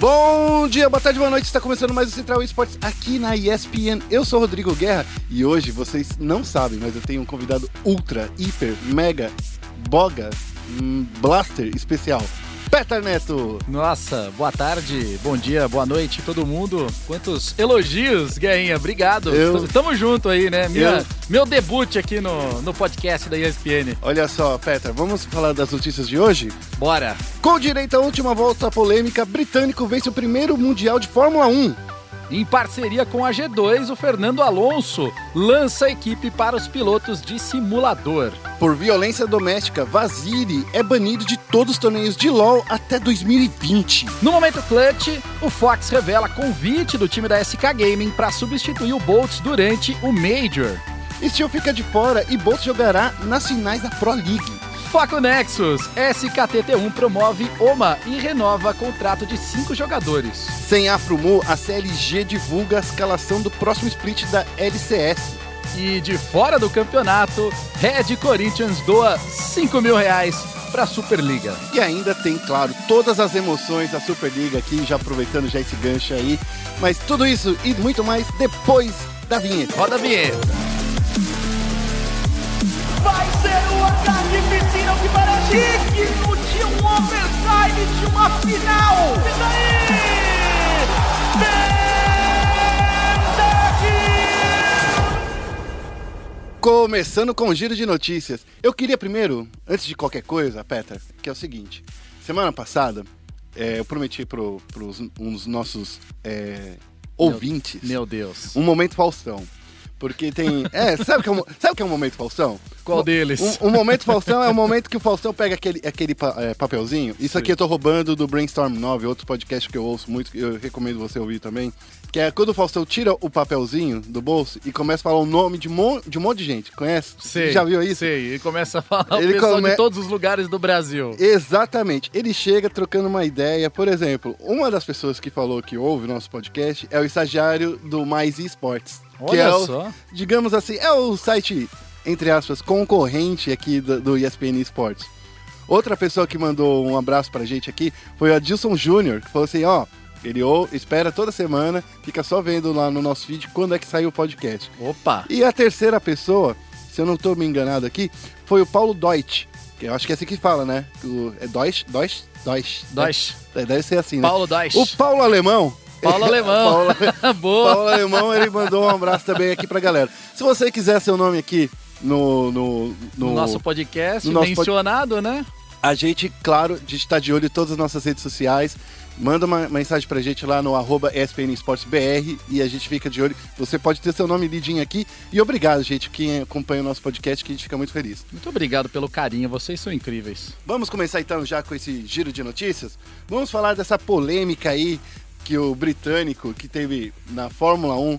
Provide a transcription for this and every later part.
Bom dia, boa tarde, boa noite. Está começando mais o Central Esportes aqui na ESPN. Eu sou Rodrigo Guerra e hoje vocês não sabem, mas eu tenho um convidado ultra, hiper, mega, boga, hum, blaster especial. Peter Neto. Nossa, boa tarde, bom dia, boa noite todo mundo. Quantos elogios, Guerrinha, obrigado. Eu- Tamo junto aí, né? Minha- Eu- Meu debut aqui no, no podcast da ESPN. Olha só, Peter, vamos falar das notícias de hoje? Bora. Com direito à última volta polêmica, britânico vence o primeiro Mundial de Fórmula 1. Em parceria com a G2, o Fernando Alonso lança a equipe para os pilotos de simulador. Por violência doméstica, Vaziri é banido de todos os torneios de LoL até 2020. No momento clutch, o Fox revela convite do time da SK Gaming para substituir o Boltz durante o Major. Steel fica de fora e Bolt jogará nas finais da Pro League. Foco Nexus, SKTT1 promove OMA e renova contrato de cinco jogadores. Sem Afrumu, a CLG divulga a escalação do próximo split da LCS. E de fora do campeonato, Red Corinthians doa 5 mil reais para a Superliga. E ainda tem, claro, todas as emoções da Superliga aqui, já aproveitando já esse gancho aí. Mas tudo isso e muito mais depois da vinheta. Roda a vinheta. Vai ser o ataque piscina que parece digno de um overtime de uma final. E daí? Começando com o giro de notícias. Eu queria primeiro, antes de qualquer coisa, Peter, que é o seguinte. Semana passada, é, eu prometi para os uns nossos é, ouvintes Meu Deus. um momento Faustão. Porque tem. É, sabe o que é um, sabe o que é um momento Faustão? Qual deles? Um, um momento Faustão é o momento que o Faustão pega aquele, aquele pa- é, papelzinho. Isso aqui eu tô roubando do Brainstorm 9, outro podcast que eu ouço muito, que eu recomendo você ouvir também. Que é quando o Faustão tira o papelzinho do bolso e começa a falar o nome de, mon, de um monte de gente. Conhece? Sei, Já viu isso? Sei, e começa a falar Ele o come- de todos os lugares do Brasil. Exatamente. Ele chega trocando uma ideia. Por exemplo, uma das pessoas que falou que ouve o nosso podcast é o estagiário do Mais Esportes. que Olha é o, só. digamos assim, é o site, entre aspas, concorrente aqui do, do ESPN Esportes. Outra pessoa que mandou um abraço pra gente aqui foi o Adilson Júnior, que falou assim, ó, ele ou- espera toda semana, fica só vendo lá no nosso feed quando é que sai o podcast. Opa. E a terceira pessoa, se eu não tô me enganado aqui, foi o Paulo Deutsch, que eu acho que é assim que fala, né? O, é Deutsch? Deutsch? Deutsch. Deutsch. É, deve ser assim, né? Paulo Deutsch. O Paulo Alemão. Paulo Alemão. Paulo, Boa. Paulo Alemão, ele mandou um abraço também aqui pra galera. Se você quiser seu nome aqui no, no, no, No nosso podcast, no nosso pod- mencionado, né? a gente, claro, a gente tá de olho em todas as nossas redes sociais. Manda uma mensagem pra gente lá no arroba e a gente fica de olho. Você pode ter seu nome lidinho aqui. E obrigado, gente, quem acompanha o nosso podcast, que a gente fica muito feliz. Muito obrigado pelo carinho, vocês são incríveis. Vamos começar então já com esse giro de notícias? Vamos falar dessa polêmica aí que o britânico que teve na Fórmula 1,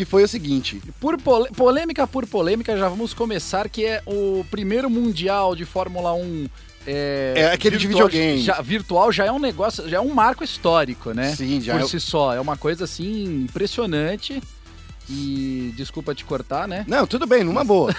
que foi o seguinte. Por polêmica por polêmica, já vamos começar, que é o primeiro mundial de Fórmula 1. É, É aquele de videogame. Já, virtual já é um negócio, já é um marco histórico, né? Sim, já Por é- si só. É uma coisa assim impressionante. E desculpa te cortar, né? Não, tudo bem, numa boa.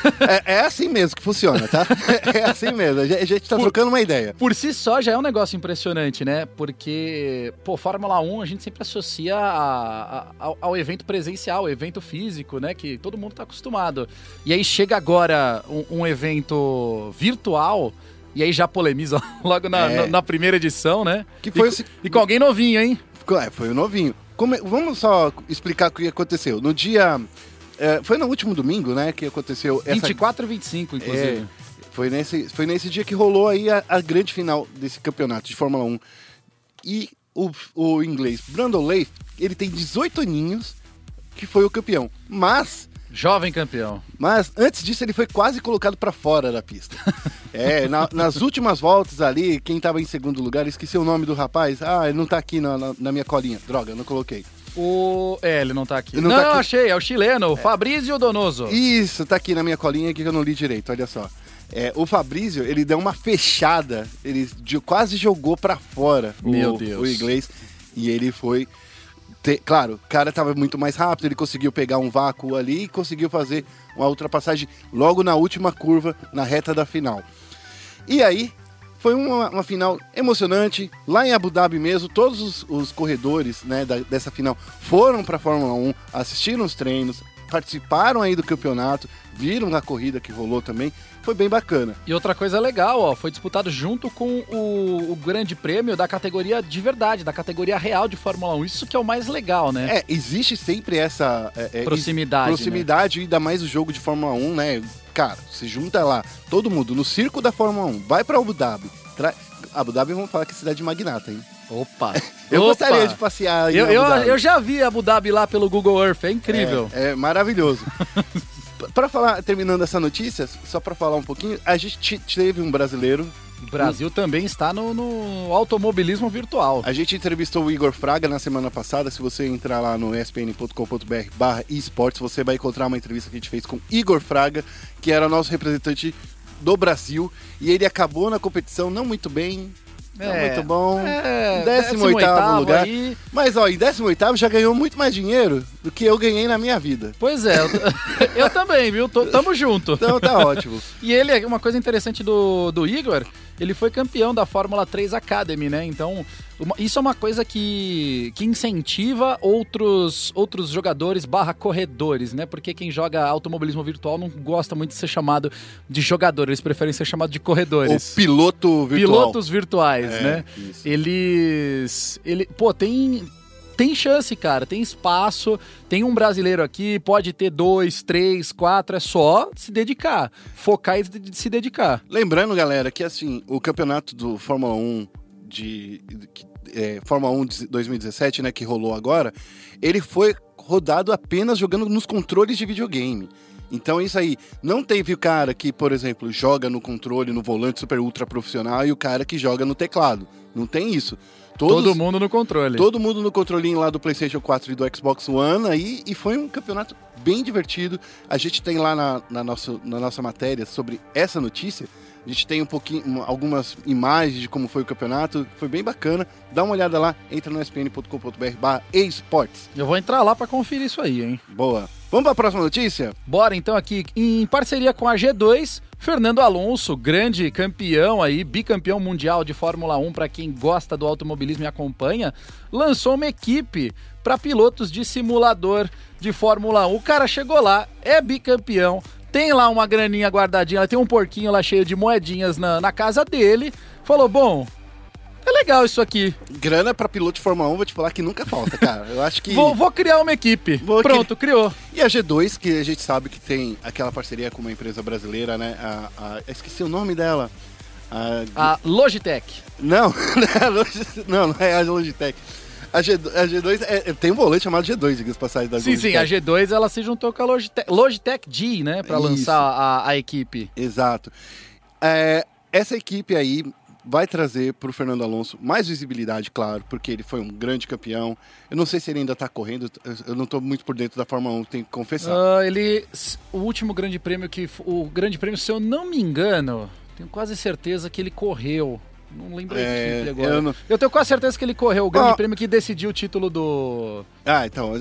É, é assim mesmo que funciona, tá? É assim mesmo. A gente, tá Por- trocando uma ideia. Por si só já é um negócio impressionante, né? Porque, pô, Fórmula 1 a gente sempre associa a- a- ao, ao evento presencial, evento físico, né? Que todo mundo tá acostumado. E aí chega agora um, um evento virtual. E aí já polemiza logo na, É. na- na primeira edição, né? Que foi e, o e com alguém novinho, hein? É, foi o novinho. Como vamos só explicar o que aconteceu. No dia. é, foi no último domingo, né? Que aconteceu essa. 24 e 25, inclusive. É, foi, nesse, foi nesse dia que rolou aí a, a grande final desse campeonato de Fórmula 1. E o, o inglês Brandon Leith, ele tem 18 aninhos, que foi o campeão. Mas Jovem campeão. Mas antes disso, ele foi quase colocado pra fora da pista. É, na- nas últimas voltas ali, quem tava em segundo lugar, esqueci o nome do rapaz. Ah, ele não tá aqui na, na- na minha colinha. Droga, não coloquei. O... É, ele não tá aqui. Ele Não, não tá aqui. achei, é o chileno, o Fabrício Donoso. Isso, tá aqui na minha colinha que eu não li direito, olha só. É, o Fabrício, ele deu uma fechada, ele de- quase jogou pra fora o- Meu Deus. o inglês. E ele foi. Te- claro, o cara tava muito mais rápido, ele conseguiu pegar um vácuo ali e conseguiu fazer uma ultrapassagem logo na última curva, na reta da final. E aí, Foi uma, uma final emocionante, lá em Abu Dhabi mesmo, todos os, os corredores né, da- dessa final foram para a Fórmula 1, assistiram os treinos, participaram aí do campeonato, viram a corrida que rolou também, foi bem bacana. E outra coisa legal, ó, foi disputado junto com o, o grande prêmio da categoria de verdade, da categoria real de Fórmula 1. Isso que é o mais legal, né? É, existe sempre essa é, é, Proximidade, né? proximidade e ainda mais o jogo de Fórmula 1, né? Cara, se junta lá, todo mundo no circo da Fórmula 1, vai para Abu Dhabi. Tra... Abu Dhabi vamos falar que é cidade magnata, hein? Opa! Eu Opa! gostaria de passear Eu, eu, eu já vi Abu Dhabi lá pelo Google Earth, é incrível. É, é maravilhoso. Para falar, terminando essa notícia, só para falar um pouquinho, a gente te- teve um brasileiro. O Brasil também está no, no automobilismo virtual. A gente entrevistou o Igor Fraga na semana passada. Se você entrar lá no espn.com.br barra esportes, você vai encontrar uma entrevista que a gente fez com Igor Fraga, que era nosso representante do Brasil. E ele acabou na competição não muito bem, não É, muito bom. É, 18º 18º lugar. aí. Mas ó, em 18 já ganhou muito mais dinheiro do que eu ganhei na minha vida. Pois é, eu, eu também, viu? Tô- tamo junto. Então tá ótimo. E ele, uma coisa interessante do, do Igor, ele foi campeão da Fórmula 3 Academy, né? Então, uma- isso é uma coisa que, que incentiva outros, outros jogadores barra corredores, né? Porque quem joga automobilismo virtual não gosta muito de ser chamado de jogador, eles preferem ser chamados de corredores. piloto virtual. Pilotos virtuais, É, né? isso. Eles. Ele, pô, tem. Tem chance, cara, tem espaço, tem um brasileiro aqui, pode ter dois, três, quatro, é só se dedicar, focar e de- se dedicar. Lembrando, galera, que assim, o campeonato do Fórmula 1 de. que- é, Fórmula 1 de 2017, né, que rolou agora, ele foi rodado apenas jogando nos controles de videogame. Então isso aí, não teve o cara que, por exemplo, joga no controle, no volante super ultra profissional e o cara que joga no teclado. Não tem isso. Todos, Todo mundo no controle. Todo mundo no controlinho lá do PlayStation 4 e do Xbox One aí, e foi um campeonato bem divertido. A gente tem lá na, na, nossa, na nossa matéria sobre essa notícia, a gente tem um pouquinho, uma- algumas imagens de como foi o campeonato, foi bem bacana. Dá uma olhada lá, entra no spn.com.br barra esportes. Eu vou entrar lá pra conferir isso aí, hein? Boa. Vamos para a próxima notícia? Bora então aqui, em parceria com a G2, Fernando Alonso, grande campeão aí, bicampeão mundial de Fórmula 1 para quem gosta do automobilismo e acompanha, lançou uma equipe para pilotos de simulador de Fórmula 1. O cara chegou lá, é bicampeão, tem lá uma graninha guardadinha, tem um porquinho lá cheio de moedinhas na, na casa dele. Falou: "Bom, é legal isso aqui. Grana para piloto de Fórmula 1, vou te falar que nunca falta, cara. Eu acho que... Vou, vou criar uma equipe. Vou Pronto, criou. E a G2, que a gente sabe que tem aquela parceria com uma empresa brasileira, né? A, a- esqueci o nome dela. A- A Logitech. Não, não é a Logitech- é a Logitech. A, G, a G2 é- é- tem um volante chamado G2, diga-se passagem da Sim, sim, a Logitech. G2 ela se juntou com a Logitech, Logitech G, né, Pra Isso. lançar a, a equipe. Exato. É, essa equipe aí vai trazer para o Fernando Alonso mais visibilidade, claro, porque ele foi um grande campeão. Eu não sei se ele ainda está correndo, eu não estou muito por dentro da Fórmula 1, tenho que confessar. Ah, ele, o último grande prêmio que, o grande prêmio, se eu não me engano, tenho quase certeza que ele correu. Não lembro É, agora. eu Eu, não- tenho quase certeza que ele correu o grande prêmio que decidiu o título do. Ah, então,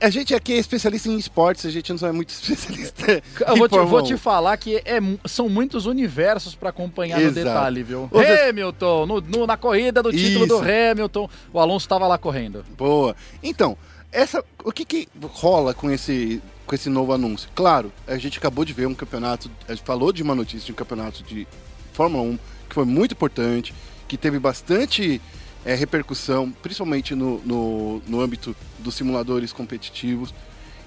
a gente- aqui é especialista em esportes, a gente não é muito especialista Eu vou te, vou 1. te falar que é são muitos universos pra acompanhar no Exato. detalhe, viu? Zé- Hamilton, no- no- na corrida do título do Isso. Hamilton, o Alonso estava lá correndo. Boa. Então, essa, o que, que rola com esse, com esse novo anúncio? Claro, a gente acabou de ver um campeonato, a gente falou de uma notícia de um campeonato de Fórmula 1 que foi muito importante, que teve bastante é, repercussão, principalmente no, no, no âmbito dos simuladores competitivos.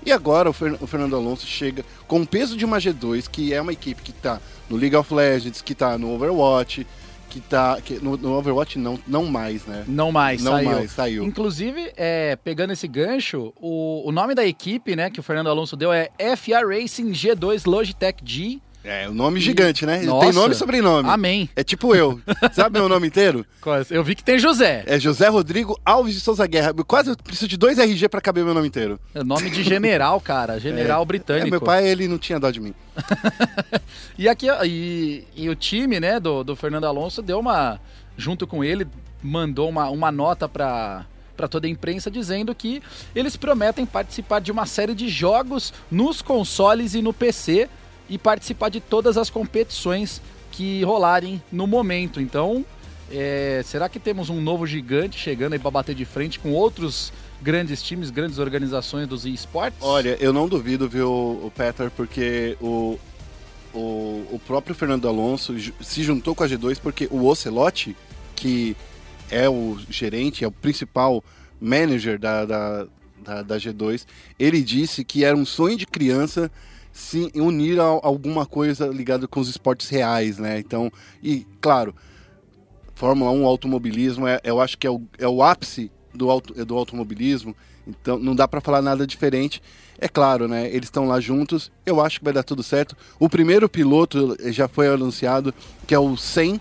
E agora o, Fer- o Fernando Alonso chega com o peso de uma G2, que é uma equipe que está no League of Legends, que está no Overwatch, que tá. Que, no, no Overwatch não, não mais, né? Não mais, não saiu. mais, saiu. Inclusive, é, pegando esse gancho, o, o nome da equipe, né, que o Fernando Alonso deu é FA Racing G2 Logitech G. É, o nome gigante, né? Nossa. tem nome e sobrenome. Amém. É tipo eu. Sabe meu nome inteiro? Eu vi que tem José. É José Rodrigo Alves de Souza Guerra. Eu quase preciso de dois RG pra caber meu nome inteiro. É nome de general, cara. General É, britânico. meu pai, ele não tinha dó de mim. E aqui e, e o time, né, do, do Fernando Alonso deu uma junto com ele mandou uma, uma nota para para toda a imprensa dizendo que eles prometem participar de uma série de jogos nos consoles e no PC e participar de todas as competições que rolarem no momento. Então, é, será que temos um novo gigante chegando aí para bater de frente com outros grandes times, grandes organizações dos esportes? Olha, eu não duvido, viu, o Peter, porque o, o, o próprio Fernando Alonso se juntou com a G2 porque o Ocelote, que é o gerente, é o principal manager da, da, da, da G2, ele disse que era um sonho de criança se unir a alguma coisa ligada com os esportes reais, né? Então, e claro, Fórmula 1, automobilismo, é, eu acho que é o, é o ápice do, auto, do automobilismo, então não dá para falar nada diferente. É claro, né? Eles estão lá juntos, eu acho que vai dar tudo certo. O primeiro piloto já foi anunciado, que é o Sen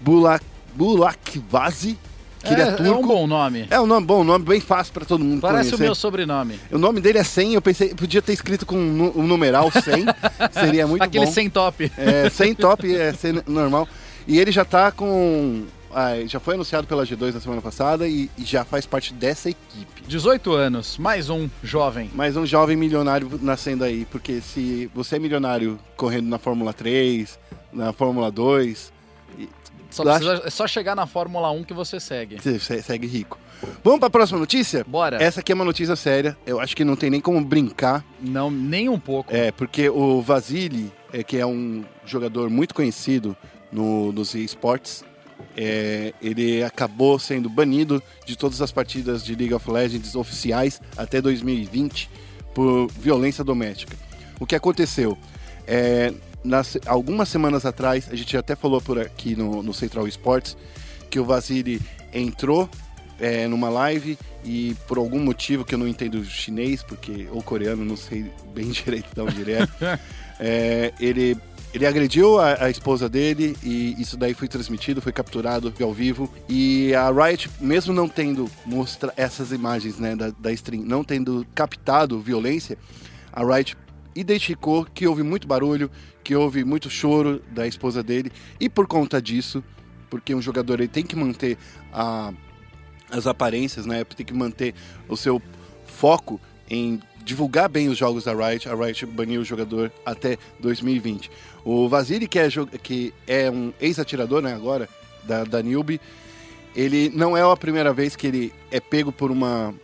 Bulak, Bulakvazi, que é, ele é turco. É um bom nome. É um nome bom, nome bem fácil para todo mundo Parece conhecer. o meu sobrenome. O nome dele é 100, eu pensei, podia ter escrito com um numeral 100, seria muito Aquele bom. Aquele 100 top. É, 100 top, é 100 normal. E ele já tá com... Ah, já foi anunciado pela G2 na semana passada e, e, já faz parte dessa equipe. 18 anos, mais um jovem. Mais um jovem milionário nascendo aí, porque se você é milionário correndo na Fórmula 3, na Fórmula 2, só precisa, é só chegar na Fórmula 1 que você segue. Você segue rico. Vamos para a próxima notícia? Bora. Essa aqui é uma notícia séria. Eu acho que não tem nem como brincar. Não, nem um pouco. É, porque o Vasily, é, que é um jogador muito conhecido no, nos esportes, é, ele acabou sendo banido de todas as partidas de League of Legends oficiais até 2020 por violência doméstica. O que aconteceu? É, nas, algumas semanas atrás, a gente até falou por aqui no, no Central Sports, que o Vasily entrou é, numa live e por algum motivo que eu não entendo chinês, porque ou coreano, não sei bem direito de onde ele é, é ele, ele agrediu a, a, esposa dele e isso daí foi transmitido, foi capturado ao vivo. E a Riot, mesmo não tendo mostra essas imagens né, da, da stream, não tendo captado violência, a Riot identificou que houve muito barulho, que houve muito choro da esposa dele e por conta disso, porque um jogador ele tem que manter a, as aparências, né? Tem que manter o seu foco em divulgar bem os jogos da Riot. A Riot baniu o jogador até 2020. O Vasily, que é, que é um ex-atirador, né, agora, da, da Newbie, ele não é a primeira vez que ele é pego por uma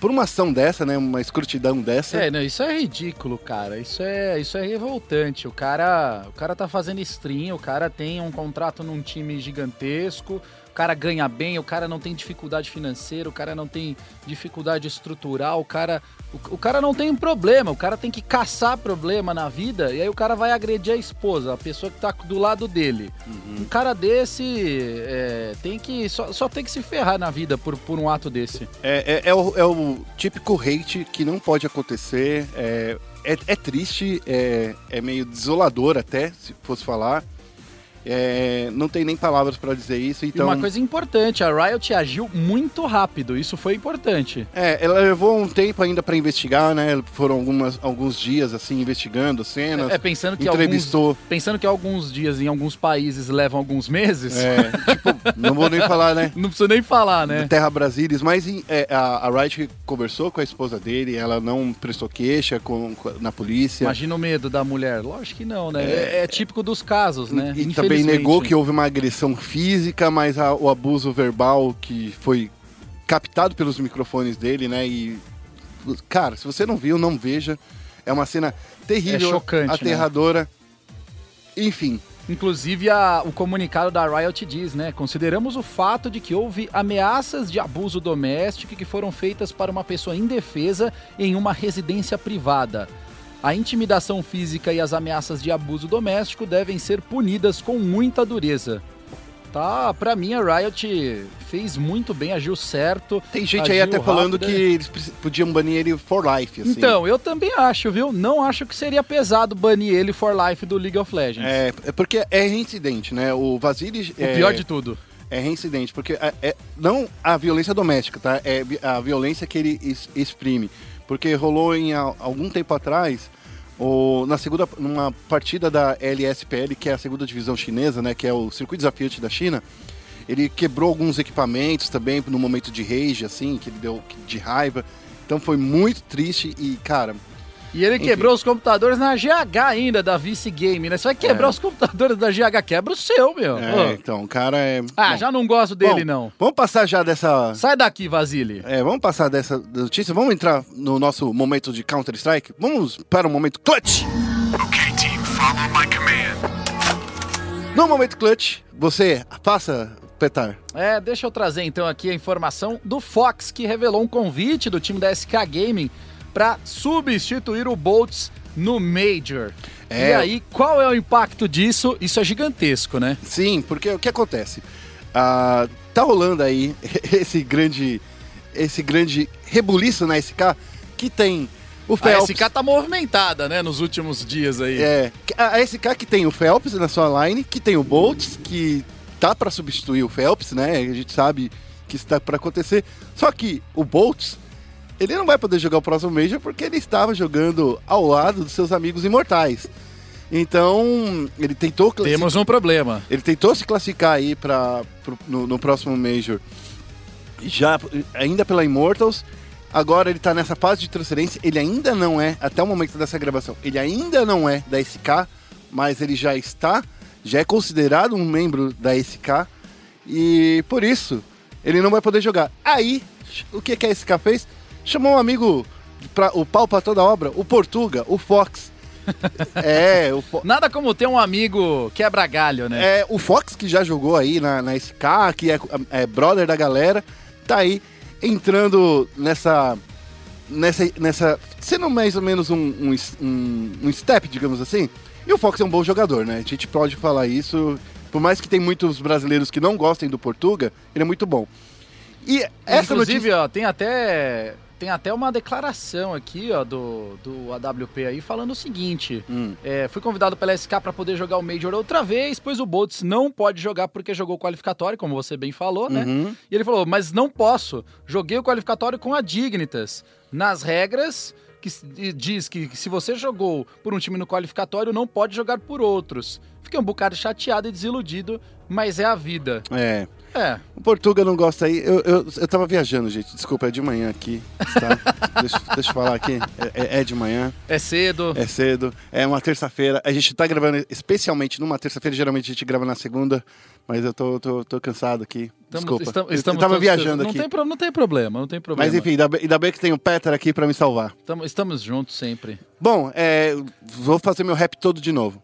por uma ação dessa, né? Uma escrutidão dessa. É, não, isso é ridículo, cara. Isso é, isso é revoltante. O cara, o cara tá fazendo stream, o cara tem um contrato num time gigantesco, cara ganha bem, o cara não tem dificuldade financeira, o cara não tem dificuldade estrutural, o cara, o, o cara não tem problema, o cara tem que caçar problema na vida e aí o cara vai agredir a esposa, a pessoa que tá do lado dele. Uhum. Um cara desse é, tem que só, só tem que se ferrar na vida por, por um ato desse. É, é, é, o, é o típico hate que não pode acontecer. É, é, é triste, é, é meio desolador até, se fosse falar. É, não tem nem palavras para dizer isso. Então... E uma coisa importante, a Riot agiu muito rápido, isso foi importante. É, ela levou um tempo ainda para investigar, né? Foram algumas, alguns dias assim investigando cenas. É, pensando que entrevistou. Alguns, pensando que alguns dias em alguns países levam alguns meses. É, tipo, não vou nem falar, né? Não precisa nem falar, né? Terra Brasilis, mas é, a, a Riot conversou com a esposa dele, ela não prestou queixa com, com na polícia. Imagina o medo da mulher. Lógico que não, né? É, é típico dos casos, né? E também negou que houve uma agressão física, mas a, o abuso verbal que foi captado pelos microfones dele, né? E cara, se você não viu, não veja. É uma cena terrível, é chocante, aterradora. Né? Enfim. Inclusive, a, o comunicado da Riot diz, né? Consideramos o fato de que houve ameaças de abuso doméstico que foram feitas para uma pessoa indefesa em uma residência privada. A intimidação física e as ameaças de abuso doméstico devem ser punidas com muita dureza. Tá, pra mim a Riot fez muito bem, agiu certo. Tem gente aí até rápido. falando que eles podiam banir ele for life. Assim. Então, eu também acho, viu? Não acho que seria pesado banir ele for life do League of Legends. É, é porque é reincidente, né? O Vasily. O é... pior de tudo é reincidente, porque é, é, não a violência doméstica, tá? É a violência que ele exprime. Porque rolou em algum tempo atrás, o, na segunda, numa partida da LSPL, que é a segunda divisão chinesa, né? Que é o circuito desafiante da China. Ele quebrou alguns equipamentos também no momento de rage, assim, que ele deu de raiva. Então foi muito triste e, cara, E ele quebrou os computadores na GH ainda, da Vice Game, né? Você vai quebrar É. os computadores da GH, quebra o seu, meu. É, então, o cara é. Ah, Bom, já não gosto dele, bom, não. Vamos passar já dessa. Sai daqui, Vasile. É, vamos passar dessa notícia. Vamos entrar no nosso momento de Counter-Strike. Vamos para o momento clutch. Okay, team, follow my command. No momento clutch, você passa, Petar. É, deixa eu trazer então aqui a informação do Fox, que revelou um convite do time da SK Gaming para substituir o Boltz no Major. É. E aí, qual é o impacto disso? Isso é gigantesco, né? Sim, porque o que acontece? Ah, tá rolando aí esse grande, esse grande rebuliço na SK que tem o A Phelps. SK tá movimentada, né, nos últimos dias aí. É, a SK que tem o Phelps na sua line, que tem o Boltz, que tá pra substituir o Phelps, né? A gente sabe que isso tá pra acontecer. Só que o Boltz, ele não vai poder jogar o próximo Major porque ele estava jogando ao lado dos seus amigos imortais. Então, ele tentou Temos um problema. ele tentou se classificar aí para no, no próximo Major, já ainda pela Immortals. Agora ele tá nessa fase de transferência. Ele ainda não é, até o momento dessa gravação, ele ainda não é da SK, mas ele já está, já é considerado um membro da SK. E por isso, ele não vai poder jogar. Aí, o que, que a SK fez? Chamou um amigo, pra, o pau pra toda obra, o Portuga, o Fox. é, o Fo- Nada como ter um amigo quebra-galho, né? é, o Fox, que já jogou aí na, na SK, que é, é brother da galera, tá aí entrando nessa. nessa. nessa sendo mais ou menos um, um, um, um step, digamos assim. E o Fox é um bom jogador, né? A gente pode falar isso. Por mais que tem muitos brasileiros que não gostem do Portuga, ele é muito bom. E essa Inclusive, notícia. ó, tem até tem até uma declaração aqui, ó, do, do AWP aí falando o seguinte: Hum. é, fui convidado pela SK para poder jogar o Major outra vez, pois o Boltz não pode jogar porque jogou o qualificatório, como você bem falou, né? Uhum. E ele falou: mas não posso. Joguei o qualificatório com a Dignitas. Nas regras, que diz que se você jogou por um time no qualificatório, não pode jogar por outros. Fiquei um bocado chateado e desiludido, mas é a vida. É. É, O Portuga não gosta aí. Eu, eu, eu tava viajando, gente. Desculpa, é de manhã aqui. Tá? deixa, deixa eu falar aqui. É, é- é de manhã. é cedo. É cedo, é uma terça-feira. A gente tá gravando especialmente numa terça-feira, geralmente a gente grava na segunda, mas eu tô, tô, tô cansado aqui. Desculpa. estamos- eu, estamos tava todos- viajando não aqui. Tem, não tem problema, não tem problema. Mas enfim, ainda bem, ainda bem que tem o Peter aqui pra me salvar. Tamo- estamos juntos sempre. Bom, é, vou fazer meu rap todo de novo.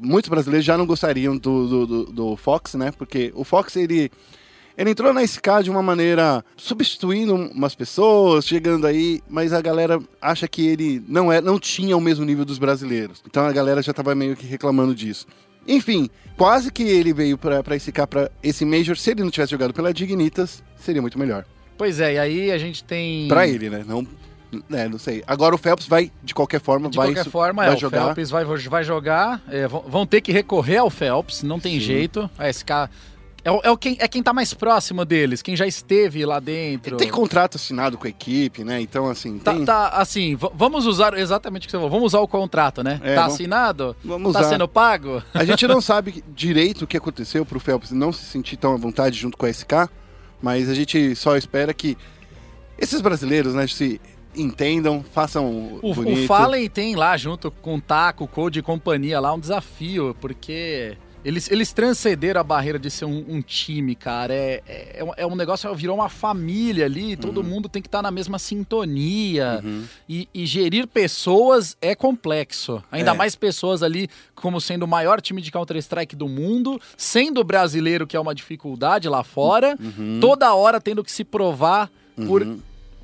Muitos brasileiros já não gostariam do, do, do- Fox, né? Porque o Fox, ele, ele entrou na SK de uma maneira substituindo umas pessoas, chegando aí, mas a galera acha que ele não, é, não tinha o mesmo nível dos brasileiros. Então a galera já tava meio que reclamando disso. Enfim, quase que ele veio pra, pra SK, pra esse Major. Se ele não tivesse jogado pela Dignitas, seria muito melhor. Pois é, e aí a gente tem. Pra ele, né? Não, né, não sei. Agora o Phelps vai, de qualquer forma, De vai, qualquer forma, vai é, jogar. o Phelps vai, vai jogar. é, vão, ter que recorrer ao Phelps, não tem Sim. jeito. A SK. É, é, quem, é quem tá mais próximo deles, quem já esteve lá dentro. Tem contrato assinado com a equipe, né? Então, assim, Tá, tem... tá, assim, vamos usar exatamente o que você falou. Vamos usar o contrato, né? É, tá assinado? vamos tá usar. sendo pago? A gente não sabe direito o que aconteceu pro Phelps não se sentir tão à vontade junto com a SK, mas a gente só espera que esses brasileiros, né, se entendam, façam o, O, bonito. o Fallen tem lá, junto com o Taco, Code e companhia, lá um desafio, porque eles, eles transcenderam a barreira de ser um, um time, cara. É, é, é um- negócio, virou uma família ali, todo mundo tem que estar na mesma sintonia. Uhum. E, e gerir pessoas é complexo. Ainda É. mais pessoas ali como sendo o maior time de Counter-Strike do mundo, sendo brasileiro, que é uma dificuldade lá fora, Uhum. toda hora tendo que se provar por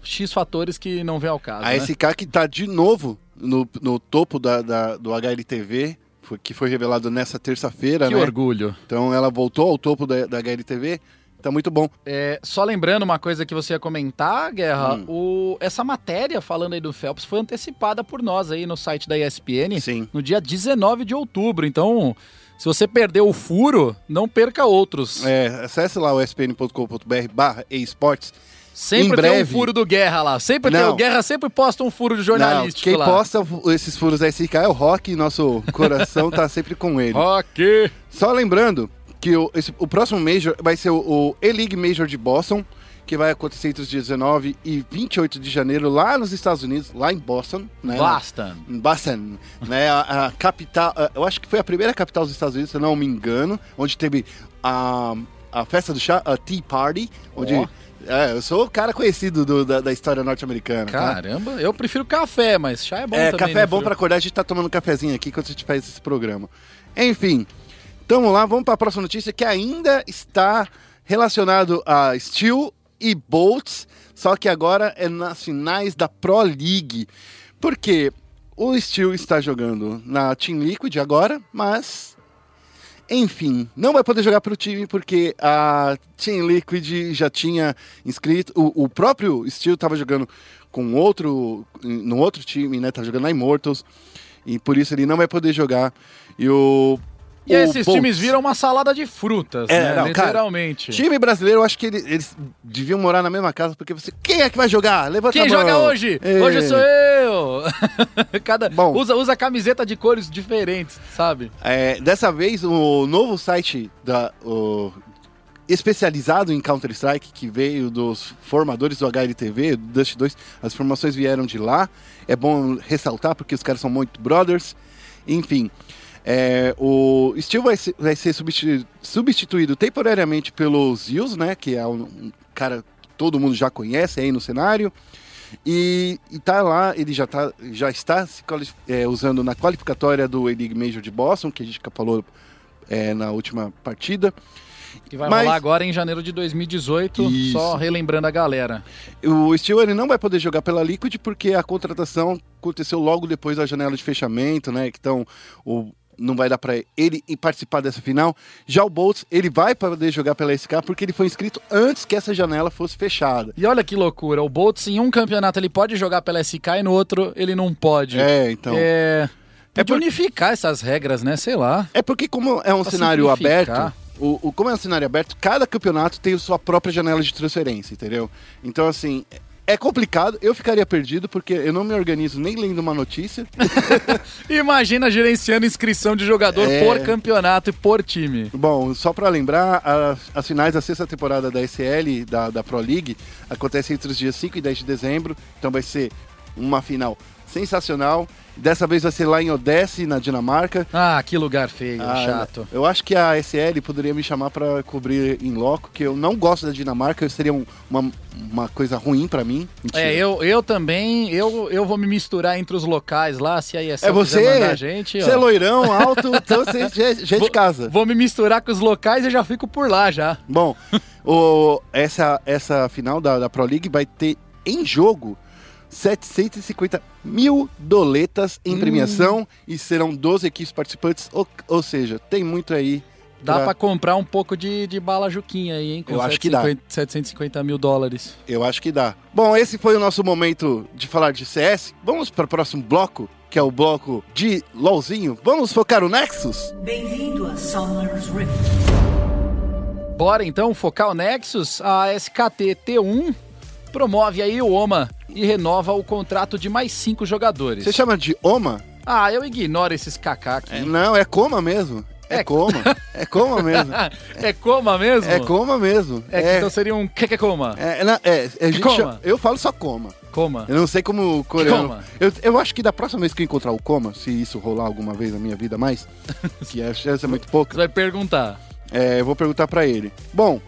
X fatores que não vem ao caso. A né? SK que tá de novo no, no topo da, da- do HLTV, que foi revelado nessa terça-feira, Que né? orgulho. Então ela voltou ao topo da, da HLTV, tá muito bom. É, só lembrando uma coisa que você ia comentar, Guerra, Hum. o- essa matéria falando aí do Phelps foi antecipada por nós aí no site da ESPN Sim. no dia 19 de outubro. Então, se você perdeu o furo, não perca outros. É, acesse lá o spn.com.br barra esportes. Sempre em tem breve- um furo do Guerra lá. Sempre tem, Não. o Guerra sempre posta um furo jornalístico Não, quem lá. posta esses furos da SK é o Rock, nosso coração tá sempre com ele. Ok. Só lembrando que o, esse- o próximo Major vai ser o, o E-League Major de Boston, que vai acontecer entre os dias 19 e 28 de janeiro lá nos Estados Unidos, lá em Boston, né? Em Boston, né? A, a capital, eu acho que foi a primeira capital dos Estados Unidos, se eu não me engano, onde teve a, a festa do chá, a Tea Party, onde Ó. é, eu sou o cara conhecido do- da, da história norte-americana. tá? Caramba, eu prefiro café, mas chá é bom É, também. café né, é bom pra acordar, a gente tá tomando um cafezinho aqui enquanto a gente faz esse programa. Enfim, então vamos lá, vamos pra próxima notícia que ainda está relacionado a Steel e Bolts, só que agora é nas finais da Pro League. Porque o Steel está jogando na Team Liquid agora, mas enfim, não vai poder jogar pro time porque a Team Liquid já tinha inscrito. O, o próprio Steel estava jogando com outro. no outro time, né? Tá jogando na Immortals. E por isso ele não vai poder jogar. E o. E esses times viram uma salada de frutas, É, né? não, cara, Literalmente. Time brasileiro, eu acho que eles, eles deviam morar na mesma casa, porque você. Quem é que vai jogar? Levanta Quem a mão. joga hoje? É. Hoje sou eu! Cada, Bom. usa, usa camiseta de cores diferentes, sabe? É, dessa vez, o novo site da, o- especializado em Counter-Strike, que veio dos formadores do HLTV, do Dust 2, as informações vieram de lá. É bom ressaltar, porque os caras são muito brothers. Enfim, é, o Steel vai ser, vai ser substitu- substituído temporariamente pelo Zeus, né, que é um, um cara que todo mundo já conhece aí no cenário. E, e tá lá, ele já, tá, já está se é, usando na qualificatória do A-League Major de Boston, que a gente falou é, na última partida. Que vai Mas- rolar agora em janeiro de 2018, Isso. só relembrando a galera. O Steel ele não vai poder jogar pela Liquid porque a contratação aconteceu logo depois da janela de fechamento, né? Então o, não vai dar para ele ir participar dessa final. Já o Boltz ele vai poder jogar pela SK porque ele foi inscrito antes que essa janela fosse fechada. E olha que loucura, o Boltz em um campeonato ele pode jogar pela SK e no outro ele não pode. É, então. É, É por- unificar essas regras, né? Sei lá. É porque como é um Pra cenário simplificar. aberto, o, o- como é um cenário aberto, cada campeonato tem a sua própria janela de transferência, entendeu? Então, assim, é complicado, eu ficaria perdido, porque eu não me organizo nem lendo uma notícia. Imagina gerenciando inscrição de jogador É. por campeonato e por time. Bom, só pra lembrar, a- as finais da sexta temporada da SL, da, da Pro League, acontecem entre os dias 5 e 10 de dezembro, então vai ser uma final sensacional. Dessa vez vai ser lá em Odesse, na Dinamarca. Ah, que lugar feio, Ah, chato. Eu acho que a SL poderia me chamar pra cobrir em loco, que eu não gosto da Dinamarca, seria um- uma, uma coisa ruim pra mim. Mentira. É, eu, eu também, eu, eu vou me misturar entre os locais lá, se a ESL É você, mandar a gente, você é ó. loirão, alto, então você já é de casa. Vou me misturar com os locais e já fico por lá já. Bom, o- essa, essa final da, da Pro League vai ter em jogo 750 mil doletas em Hum. premiação e serão 12 equipes participantes, ou, ou seja, tem muito aí. Dá pra- pra comprar um pouco de, de bala Juquinha aí, hein? Com Eu acho que dá. 750 750 mil dólares. Eu acho que dá. Bom, esse foi o nosso momento de falar de CS. Vamos para o próximo bloco, que é o bloco de LOLzinho. Vamos focar o Nexus? Bem-vindo a Summer's Rift. Bora então focar o Nexus. A SKT T1 promove aí o OMA e renova o contrato de mais cinco jogadores. Você chama de Oma? Ah, eu ignoro esses KK aqui. Não, é Coma mesmo. É, É. Coma. É Coma mesmo. É coma mesmo? É Coma mesmo. É que então seria um que que é coma? É, na- é, a gente Coma? chama- eu falo só Coma. Coma. Eu não sei como o coreano. Coma? Eu, eu acho que da próxima vez que eu encontrar o Coma, se isso rolar alguma vez na minha vida mais, que a chance é muito Você pouca, vai perguntar. é, eu vou perguntar pra ele. Bom,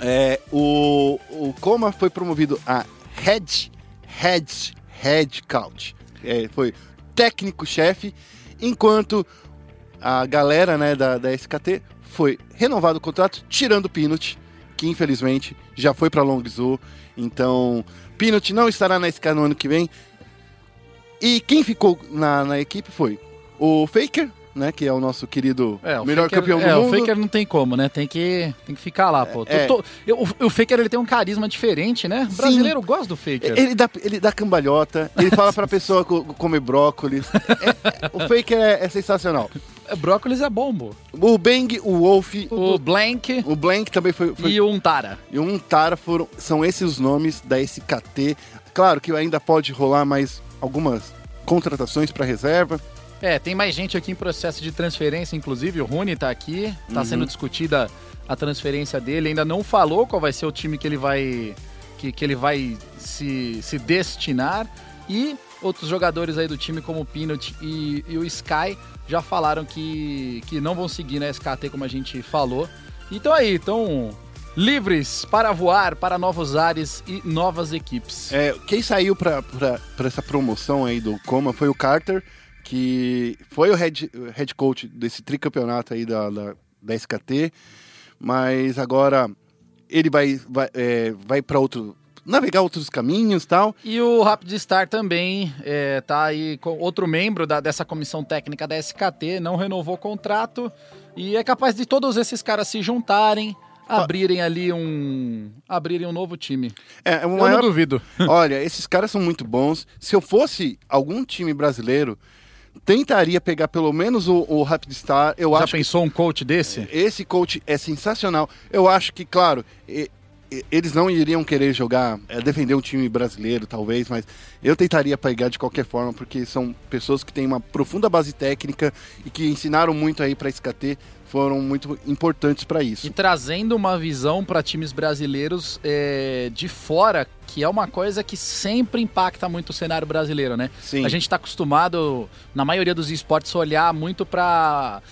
é, o, o Coma foi promovido a Head, Head, Head Count. É, foi técnico-chefe, enquanto a galera né, da, da SKT foi renovado o contrato, tirando o Peanut, que infelizmente já foi pra Longzhou. Então, Peanut não estará na SK no ano que vem. E quem ficou na, na equipe foi o Faker, né, que é o nosso querido É, o melhor Faker- campeão do é, mundo. o Faker não tem como, né? Tem que, tem que ficar lá, pô. É. Tô- tô- eu- o, o Faker ele tem um carisma diferente, né? O brasileiro gosta do Faker. Ele dá, ele dá cambalhota, ele fala pra pessoa co- comer brócolis. É- é- o Faker é, é sensacional. Brócolis é bom, pô. O Bang, o Wolf, O o, Blank o Blank também foi, foi e o Untara. E um Tara foram, são esses os nomes da SKT. Claro que ainda pode rolar mais algumas contratações para reserva. É, tem mais gente aqui em processo de transferência, inclusive o Rune tá aqui, tá Uhum. sendo discutida a transferência dele, ainda não falou qual vai ser o time que ele vai que, que ele vai se, se destinar e outros jogadores aí do time como o Peanut e, e o Sky já falaram que, que não vão seguir na SKT como a gente falou. Então aí, estão livres para voar para novos ares e novas equipes. É, quem saiu pra essa promoção aí do Coma foi o Carter, que foi o head, head coach desse tricampeonato aí da, da, da SKT, mas agora ele vai, vai, é, vai para outro. navegar outros caminhos e tal. E o Rapid Star também é, tá aí com outro membro da- dessa comissão técnica da SKT, não renovou o contrato e é capaz de todos esses caras se juntarem, abrirem ali um abrirem um novo time. É, o Eu maior- não duvido. Olha, esses caras são muito bons. Se eu fosse algum time brasileiro, tentaria pegar pelo menos o, o Rapid Star. Eu Já acho pensou um coach desse? esse coach é sensacional. Eu acho que, claro, e- e- eles não iriam querer jogar, é, defender um time brasileiro, talvez, mas eu tentaria pegar de qualquer forma, porque são pessoas que têm uma profunda base técnica e que ensinaram muito aí para SKT, foram muito importantes para E isso. trazendo uma visão para times brasileiros é, de fora, que é uma coisa que sempre impacta muito o cenário brasileiro, né? Sim. A gente está acostumado, na maioria dos esportes, olhar muito para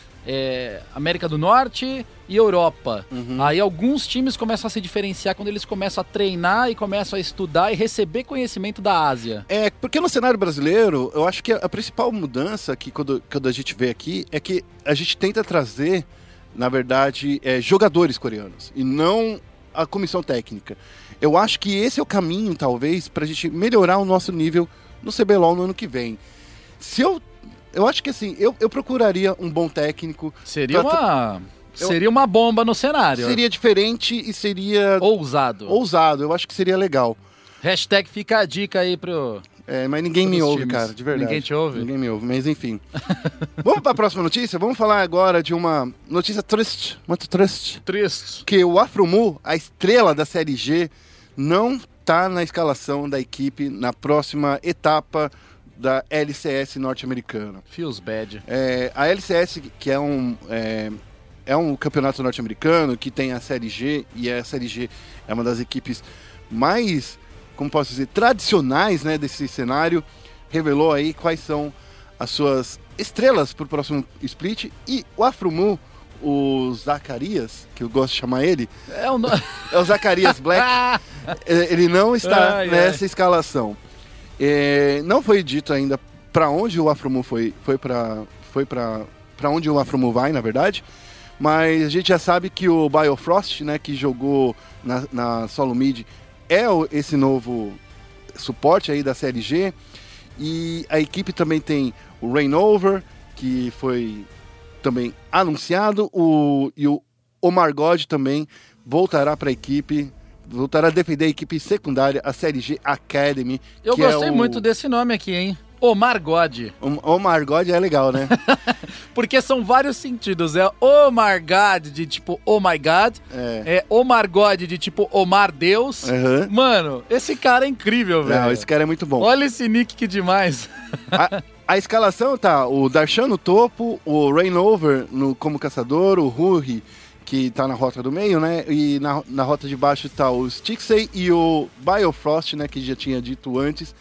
América do Norte e Europa. Uhum. Aí alguns times começam a se diferenciar quando eles começam a treinar e começam a estudar e receber conhecimento da Ásia. É, porque no cenário brasileiro, eu acho que a principal mudança que quando, quando a gente vê aqui é que a gente tenta trazer, na verdade, é, jogadores coreanos e não a comissão técnica. Eu acho que esse é o caminho, talvez, para a gente melhorar o nosso nível no CBLOL no ano que vem. Se eu. Eu acho que assim, eu, eu procuraria um bom técnico. Seria Pra- uma, Eu- seria uma bomba no cenário. Seria diferente e seria Ousado. ousado. Eu acho que seria legal. Hashtag fica a dica aí pro, É, mas ninguém me ouve, times. cara, de verdade. Ninguém te ouve? Ninguém me ouve, mas enfim. Vamos para a próxima notícia? Vamos falar agora de uma notícia triste, muito triste. Triste. Que o Afromu, a estrela da Série G, não tá na escalação da equipe na próxima etapa da LCS norte-americana. Feels bad. É, a LCS, que é um, é, é um campeonato norte-americano que tem a Série G, e a Série G é uma das equipes mais, como posso dizer, tradicionais né, desse cenário, revelou aí quais são as suas estrelas para o próximo split. E o Afromu, o Zacarias, que eu gosto de chamar ele, É o no... é o Zacarias Black. Ele não está Ai, nessa escalação. É, não foi dito ainda para onde o Afromu foi, foi para foi para onde o Afromu vai, na verdade. Mas a gente já sabe que o Biofrost, né, que jogou na, na solo mid, é o- esse novo suporte aí da série G. E a equipe também tem o Rainover, que foi também anunciado, o, e o Omar God também voltará para a equipe, voltará a defender a equipe secundária, a Série G Academy. Eu que é gostei o- muito desse nome aqui, hein? Omar God. Omar God é legal, né? Porque são vários sentidos. É Omar God de tipo Oh my God. É. É Omar God de tipo Omar Deus. Aham. Mano, esse cara é incrível, velho. Não, esse cara é muito bom. Olha esse nick que demais. A, a escalação tá o Darshan no topo, o Rainover no, como caçador, o Ruri, que tá na rota do meio, né? E na, na rota de baixo tá o Stixey e o Biofrost, né? Que já tinha dito antes.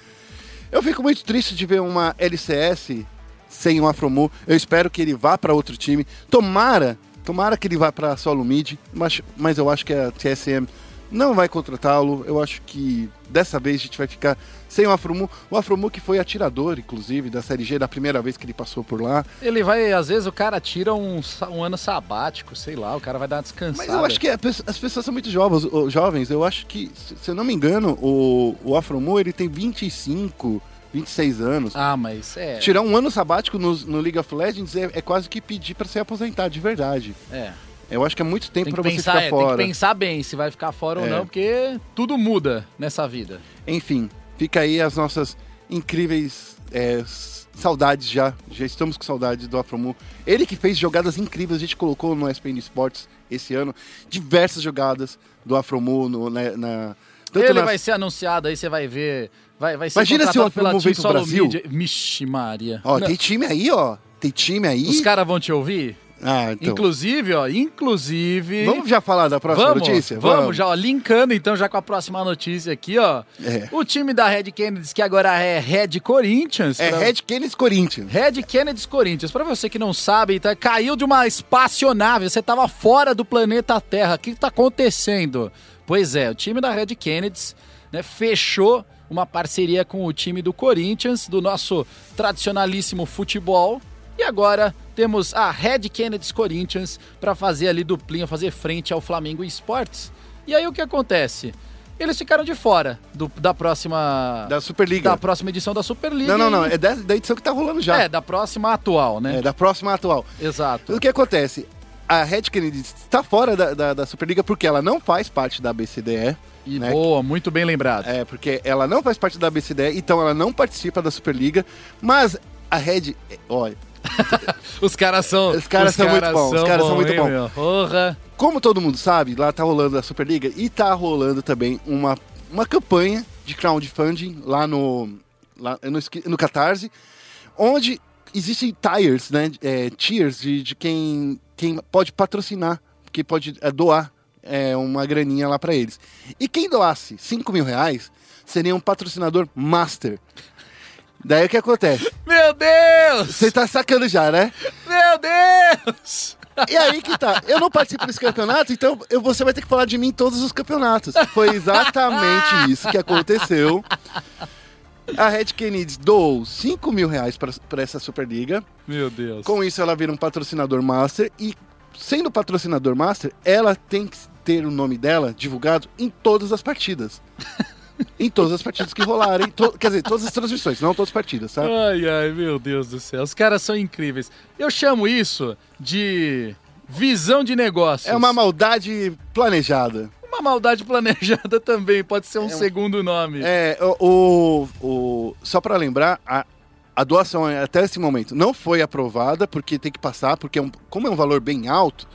Eu fico muito triste de ver uma LCS sem o Afromu. Eu espero que ele vá para outro time. Tomara, tomara que ele vá para solo mid, mas, mas eu acho que a TSM não vai contratá-lo. Eu acho que dessa vez a gente vai ficar sem o Afromu. O Afromu que foi atirador, inclusive, da Série G da primeira vez que ele passou por lá. Ele vai, às vezes o cara tira um, um ano sabático, sei lá, o cara vai dar uma descansada. Mas eu acho que pe- as pessoas são muito jovens. jovens. Eu acho que, se se eu não me engano, o, o Afromu ele tem 25, 26 anos. Ah, mas é. Tirar um ano sabático no, no League of Legends é, é quase que pedir para ser aposentado, de verdade. É. Eu acho que é muito tempo Tem para você ficar é, tem fora. que pensar bem se vai ficar fora ou É. não, porque tudo muda nessa vida. Enfim, fica aí as nossas incríveis é, saudades já. Já estamos com saudades do Afromu. Ele que fez jogadas incríveis, a gente colocou no SPN Sports esse ano. Diversas jogadas do Afromu no, na, na- tanto Ele nas- vai ser anunciado, aí você vai ver. Vai, vai ser Imagina se o Afromu vem pro Brasil. Media. Mixe Maria. Ó, Não, tem time aí, ó. Tem time aí. Os caras vão te ouvir? Ah, então. Inclusive, ó, inclusive. Vamos já falar da próxima vamos, notícia? Vamos, já, ó, linkando então já com a próxima notícia aqui, ó. É. O time da Red Kennedy, que agora é Red Corinthians. É pra- Red Kennedy Corinthians. Red Kennedy Corinthians. Pra você que não sabe, tá, caiu de uma espaçonave, você tava fora do planeta Terra. O que tá acontecendo? Pois é, o time da Red Kennedy né, fechou uma parceria com o time do Corinthians, do nosso tradicionalíssimo futebol. E agora temos a Red Kennedy Corinthians para fazer ali duplinha, fazer frente ao Flamengo Esportes. E aí o que acontece? Eles ficaram de fora do- da próxima Da Superliga. da próxima edição da Superliga. Não, não, não. É da, da edição que tá rolando já. é, da próxima atual, né? É, da próxima atual. Exato. O que acontece? A Red Kennedy está fora da, da, da Superliga porque ela não faz parte da BCDE. E né? boa, muito bem lembrado. É, porque ela não faz parte da BCDE, então ela não participa da Superliga. Mas a Red. Olha, Os caras são. Os caras são muito bons, os caras são muito bons. Porra. como todo mundo sabe, lá tá rolando a Superliga e tá rolando também uma, uma campanha de crowdfunding lá no, lá no, no Catarse, onde existem tiers, né? É, tiers de, de quem, quem pode patrocinar, que pode é, doar é, uma graninha lá pra eles. E quem doasse 5 mil reais seria um patrocinador master. Daí o que acontece? Meu Deus! Você tá sacando já, né? Meu Deus! E aí que tá. Eu não participo desse campeonato, então eu- você vai ter que falar de mim em todos os campeonatos. Foi exatamente isso que aconteceu. A Red Kennedy doou 5 mil reais para essa Superliga. Meu Deus. Com isso, ela vira um patrocinador master. E, sendo patrocinador master, ela tem que ter o nome dela divulgado em todas as partidas. em todas as partidas que rolarem. To- quer dizer, todas as transmissões, não todas as partidas, tá? Ai, ai, meu Deus do céu. Os caras são incríveis. Eu chamo isso de visão de negócios. É uma maldade planejada. Uma maldade planejada também, pode ser um segundo nome. É, o, o- o- só para lembrar, a, a doação até esse momento não foi aprovada, porque tem que passar, porque é um- como é um valor bem alto,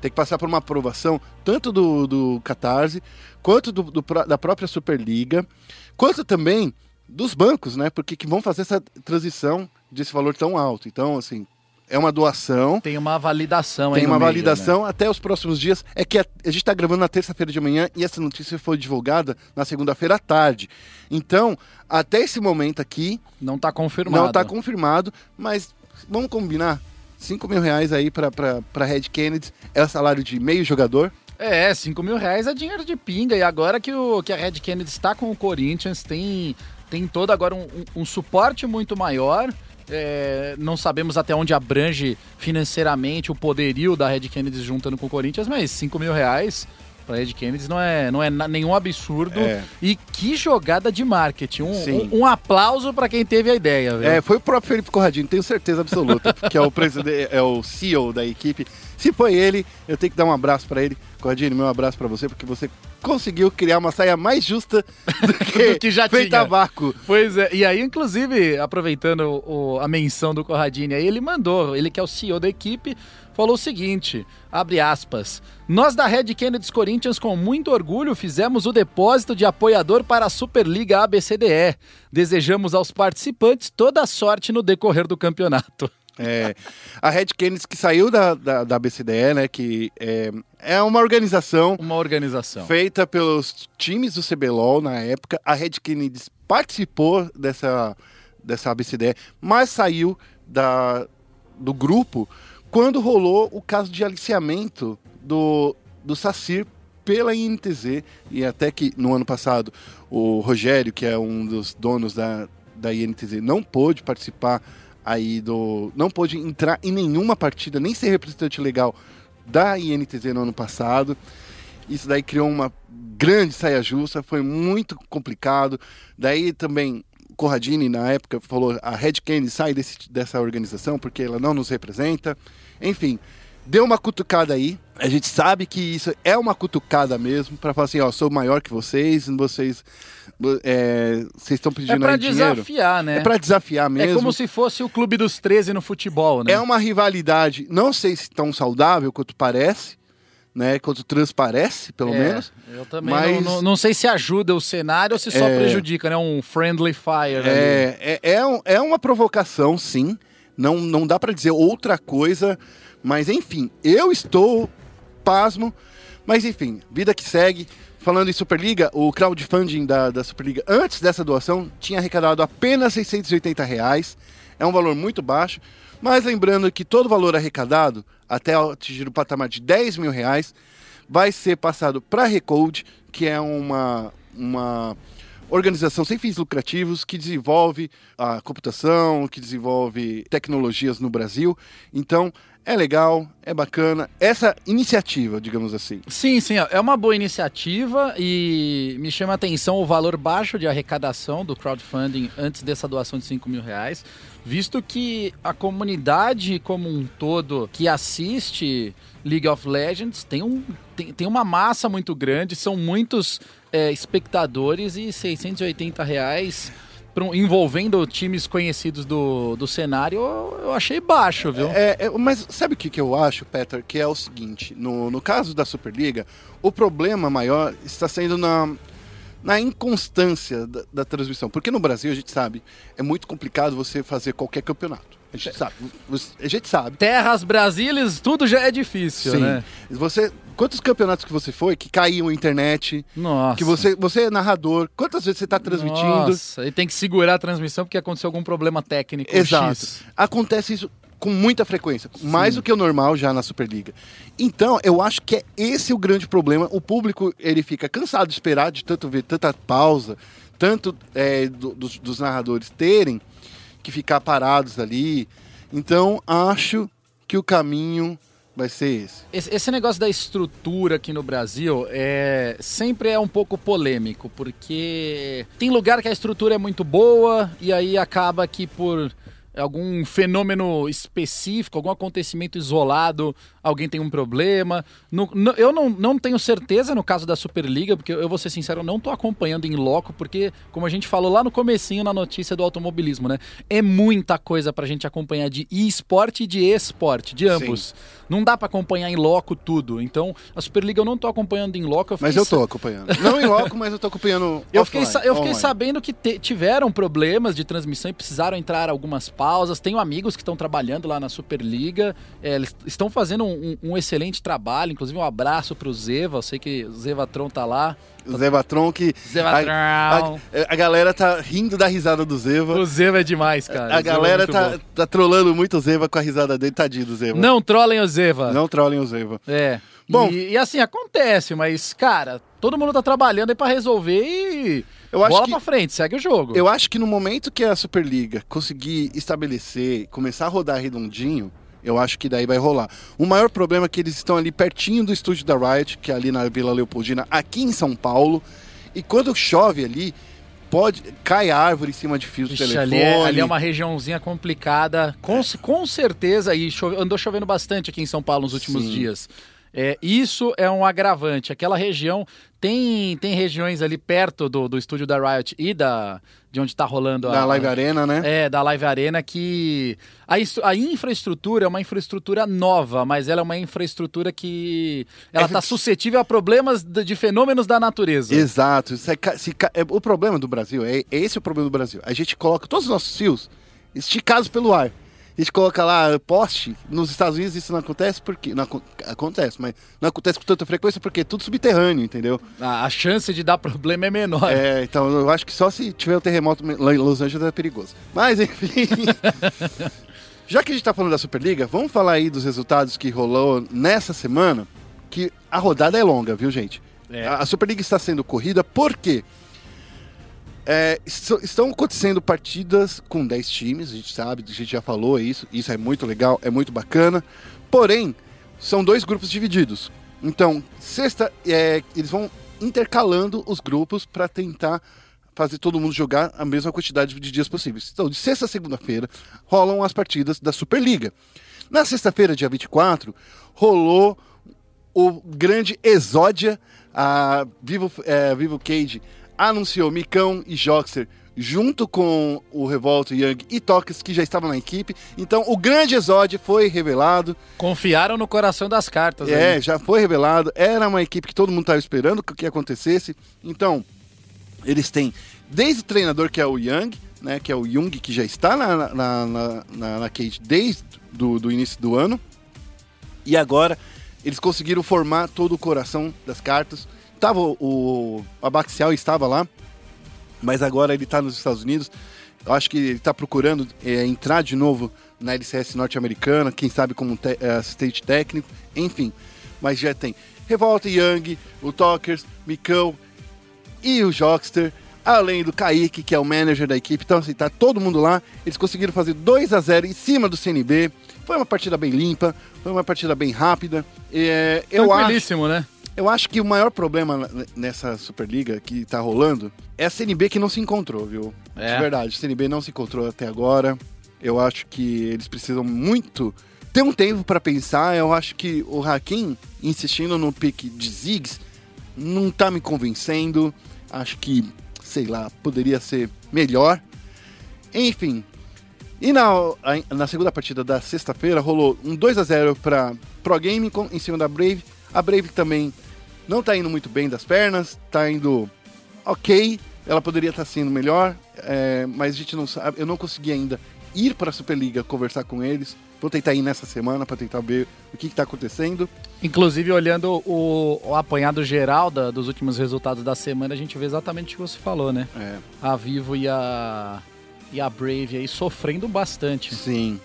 tem que passar por uma aprovação tanto do, do Catarse, quanto do- do da própria Superliga, quanto também dos bancos, né? Porque que vão fazer essa transição desse valor tão alto. Então, assim, é uma doação. Tem uma validação aí Tem uma meio, validação até os próximos dias. É que a, a gente está gravando na terça-feira de manhã e essa notícia foi divulgada na segunda-feira à tarde. Então, até esse momento aqui, né? Não tá confirmado. não está confirmado, mas vamos combinar. 5 mil reais aí para Red Kennedy é o salário de meio jogador. É, 5 mil reais é dinheiro de pinga. E agora que, o, que a Red Kennedy está com o Corinthians, tem, tem todo agora um, um- um suporte muito maior. É, não sabemos até onde abrange financeiramente o poderio da Red Kennedy juntando com o Corinthians, mas 5 mil reais para Red Kennedy não é, não é nenhum absurdo. É. E que jogada de marketing. Um, um, um aplauso para quem teve a ideia. viu? É, foi o próprio Felipe Corradinho, tenho certeza absoluta, que é o presidente, é o CEO da equipe. Se foi ele, eu tenho que dar um abraço para ele. Corradinho, meu abraço para você, porque você conseguiu criar uma saia mais justa do que, Do que já feita tinha. a vácuo. Pois é, e aí, inclusive, aproveitando o- a menção do Corradini aí, ele mandou, ele que é o CEO da equipe, falou o seguinte, abre aspas, nós da Red Kennedy Corinthians com muito orgulho fizemos o depósito de apoiador para a Superliga ABCDE. Desejamos aos participantes toda a sorte no decorrer do campeonato. É, a Red Kennedy que saiu da, da, da BCDE, né, que é, é uma organização Uma organização. feita pelos times do CBLOL na época. A Red Kennedy participou dessa, dessa ABCDE, mas saiu da, do grupo quando rolou o caso de aliciamento do, do Sacir pela INTZ. E até que no ano passado o Rogério, que é um dos donos da, da INTZ, não pôde participar aí do. não pôde entrar em nenhuma partida, nem ser representante legal da INTZ no ano passado. Isso daí criou uma grande saia justa, foi muito complicado. Daí também Corradini, na época, falou a Red Kennedy sai desse, dessa organização porque ela não nos representa. Enfim, deu uma cutucada aí. A gente sabe que isso é uma cutucada mesmo, para falar assim, ó, sou maior que vocês, vocês é, vocês estão É pedindo pra aí dinheiro. desafiar, né? É para desafiar É mesmo. como se fosse o clube dos 13 no futebol, né? É uma rivalidade, não sei se tão saudável quanto parece, né? Quanto transparece, pelo É, menos. Eu também Mas- não, não, não sei se ajuda o cenário ou se só É. prejudica, né? Um friendly fire. É, é, é, um- é uma provocação, sim. Não, não dá pra dizer outra coisa, mas enfim, eu estou pasmo. Mas enfim, vida que segue. Falando em Superliga, o crowdfunding da, da Superliga, antes dessa doação, tinha arrecadado apenas 680 reais. É um valor muito baixo. Mas lembrando que todo valor arrecadado, até atingir o patamar de 10 mil reais, vai ser passado para a Recode, que é uma, uma organização sem fins lucrativos que desenvolve a computação, que desenvolve tecnologias no Brasil. Então, é legal, é bacana. Essa iniciativa, digamos assim. Sim, sim, é uma boa iniciativa e me chama a atenção o valor baixo de arrecadação do crowdfunding antes dessa doação de 5 mil reais, visto que a comunidade como um todo que assiste League of Legends tem, um, tem, tem uma massa muito grande, são muitos é, espectadores e 680 reais envolvendo times conhecidos do, do cenário, eu, achei baixo, viu? É, é, mas sabe o que, que eu acho, Peter? Que é o seguinte: no, no caso da Superliga, o problema maior está sendo na, na inconstância da, da transmissão. Porque no Brasil, a gente sabe, é muito complicado você fazer qualquer campeonato. A gente sabe. A gente sabe. Terras Brasílias, tudo já é difícil, Sim. né? Você, quantos campeonatos que você foi que caiu a internet? Nossa. Que você, você é narrador, quantas vezes você está transmitindo? Nossa, e tem que segurar a transmissão porque aconteceu algum problema técnico Exato. X. Acontece isso com muita frequência, mais do que o normal já na Superliga. Então, eu acho que é esse o grande problema. O público ele fica cansado de esperar, de tanto ver tanta pausa, tanto é, do- dos, dos narradores terem que ficar parados ali. Então, acho que o caminho vai ser esse. Esse, esse negócio da estrutura aqui no Brasil é sempre é um pouco polêmico, porque tem lugar que a estrutura é muito boa e aí acaba que por algum fenômeno específico, algum acontecimento isolado, alguém tem um problema. No- no- eu não, não tenho certeza no caso da Superliga, porque eu vou ser sincero, eu não tô acompanhando em loco, porque, como a gente falou lá no comecinho na notícia do automobilismo, né? É muita coisa pra gente acompanhar de e-sport e de esporte, de ambos. Não dá pra acompanhar em loco tudo. Então, a Superliga eu não tô acompanhando em loco. Mas fiquei eu tô acompanhando. Não em loco, mas eu tô acompanhando. eu fiquei, offline, sa- eu fiquei online. sabendo que te- tiveram problemas de transmissão e precisaram entrar algumas pausas. Tenho amigos que estão trabalhando lá na Superliga. É, eles estão fazendo um, um- um excelente trabalho. Inclusive, um abraço pro Zeva. Eu sei que o Zevatron tá lá. O Zevatron que. Zevatron. A, a- a galera tá rindo da risada do Zeva. O Zeva é demais, cara. O A Zeva é galera muito tá, bom. tá trolando muito o Zeva com a risada dele, tadinho do Zeva. Não trolem o Zeva. Não trolem o Zeva. É. Bom- e, e assim, acontece, mas, cara, todo mundo tá trabalhando aí pra resolver e. Eu acho bola que- pra frente, segue o jogo. Eu acho que no momento que a Superliga conseguir estabelecer, começar a rodar redondinho, eu acho que daí vai rolar. O maior problema é que eles estão ali pertinho do estúdio da Riot, que é ali na Vila Leopoldina, aqui em São Paulo. E quando chove ali, pode cai árvore em cima de fios de telefone. ali, é, ali é uma regiãozinha complicada. Com, com certeza, e chove- andou chovendo bastante aqui em São Paulo nos últimos Sim. dias. É, isso é um agravante. Aquela região tem, tem regiões ali perto do, do estúdio da Riot e da, de onde está rolando a, Da Live Arena, né? É, da Live Arena, que a, a infraestrutura é uma infraestrutura nova, mas ela é uma infraestrutura que ela É- está suscetível a problemas de, de fenômenos da natureza. Exato. Se ca- se ca- é, o problema do Brasil, é, é esse o problema do Brasil. A gente coloca todos os nossos fios esticados pelo ar. A gente coloca lá poste. Nos Estados Unidos isso não acontece porque. Não acon- acontece, mas não acontece com tanta frequência porque é tudo subterrâneo, entendeu? A, a chance de dar problema é menor. É, então eu acho que só se tiver um terremoto lá em Los Angeles é perigoso. Mas enfim. Já que a gente tá falando da Superliga, vamos falar aí dos resultados que rolou nessa semana. Que a rodada é longa, viu, gente? É. A a Superliga está sendo corrida porque é, est- estão acontecendo partidas com 10 times, a gente sabe, a gente já falou isso, isso é muito legal, é muito bacana. Porém, são dois grupos divididos. Então, sexta, é, eles vão intercalando os grupos para tentar fazer todo mundo jogar a mesma quantidade de dias possíveis. Então, de sexta a segunda-feira, rolam as partidas da Superliga. Na sexta-feira, dia 24, rolou o grande Exódia, a Vivo, é, Vivo Cage anunciou Micão e Joxer junto com o Revolta, Young e Toques, que já estavam na equipe. Então, o grande Exódia foi revelado. Confiaram no coração das cartas. É, aí. já foi revelado. Era uma equipe que todo mundo estava esperando que, que acontecesse. Então, eles têm desde o treinador, que é o Young, né, que é o Jung, que já está na, na, na, na, na Cage desde do, do início do ano. E agora eles conseguiram formar todo o coração das cartas. Tava o, o Abaxial estava lá, mas agora ele está nos Estados Unidos. Eu acho que ele está procurando é, entrar de novo na LCS norte-americana, quem sabe como te- é, assistente técnico, enfim. Mas já tem Revolta Young, o Talkers, Micão e o Jockster, além do Kaique, que é o manager da equipe. Então, assim, tá todo mundo lá. Eles conseguiram fazer 2 a 0 em cima do CNB. Foi uma partida bem limpa, foi uma partida bem rápida. É, eu acho né? Eu acho que o maior problema nessa Superliga que tá rolando é a CNB que não se encontrou, viu? É. De verdade, a CNB não se encontrou até agora. Eu acho que eles precisam muito ter um tempo pra pensar. Eu acho que o Hakim insistindo no pique de Ziggs não tá me convencendo. Acho que, sei lá, poderia ser melhor. Enfim. E na, na segunda partida da sexta-feira rolou um 2 a 0 para Pro Game em cima da Brave. A Brave também não tá indo muito bem das pernas, tá indo ok. Ela poderia estar sendo melhor, é, mas a gente não sabe. Eu não consegui ainda ir para a Superliga conversar com eles. Vou tentar ir nessa semana para tentar ver o que, está acontecendo. Inclusive, olhando o, o apanhado geral da- dos últimos resultados da semana, a gente vê exatamente o que você falou, né? É, A Vivo e a, e a Brave aí sofrendo bastante. sim.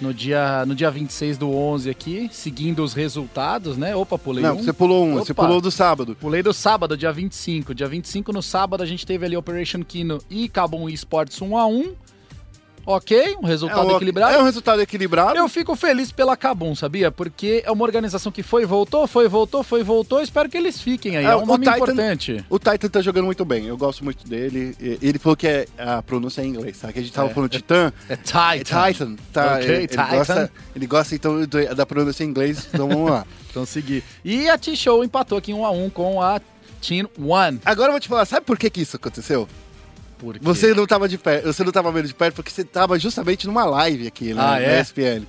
No dia, no dia 26 do 11 aqui, seguindo os resultados, né? Opa, pulei Não, um. você pulou um, você Opa. pulou do sábado. Pulei do sábado, dia 25. Dia 25 no sábado a gente teve ali Operation Kino e Cabum Esports 1 a 1 Ok, um resultado é, um- equilibrado. É um resultado equilibrado. Eu fico feliz pela Cabum, sabia? Porque é uma organização que foi voltou, foi voltou, foi voltou. Espero que eles fiquem aí. É, É, um o nome Titan- importante. O Titan tá jogando muito bem, eu gosto muito dele. Ele falou que é a pronúncia é em inglês, tá? Que a gente tava É. falando Titã. É Titan. É Titan, tá? Ok, ele, ele Titan. Gosta, ele gosta então da pronúncia em inglês, então vamos lá. Então seguir. E a T-Show empatou aqui 1 a 1 com a Team One. Agora eu vou te falar, sabe por que, que isso aconteceu? Por quê? Você não tava de perto, você não tava vendo de perto porque você tava justamente numa live aqui, né? Ah, na é? SPL.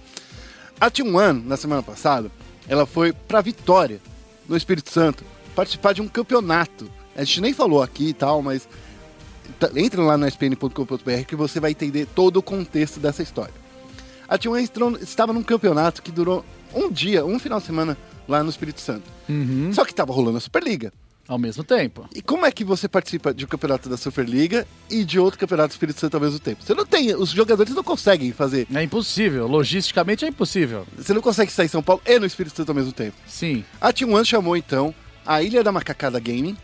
A Team One, na semana passada, ela foi pra Vitória, no Espírito Santo, participar de um campeonato. A gente nem falou aqui e tal, mas tá- entra lá no spn.com.br que você vai entender todo o contexto dessa história. A Team One entrou- estava num campeonato que durou um dia, um final de semana lá no Espírito Santo. Uhum. Só que tava rolando a Superliga. Ao mesmo tempo. E como é que você participa de um campeonato da Superliga e de outro campeonato do Espírito Santo ao mesmo tempo? Você não tem, os jogadores não conseguem fazer. É impossível. Logisticamente é impossível. Você não consegue estar em São Paulo e no Espírito Santo ao mesmo tempo. Sim. A Team One chamou então a Ilha da Macacada Gaming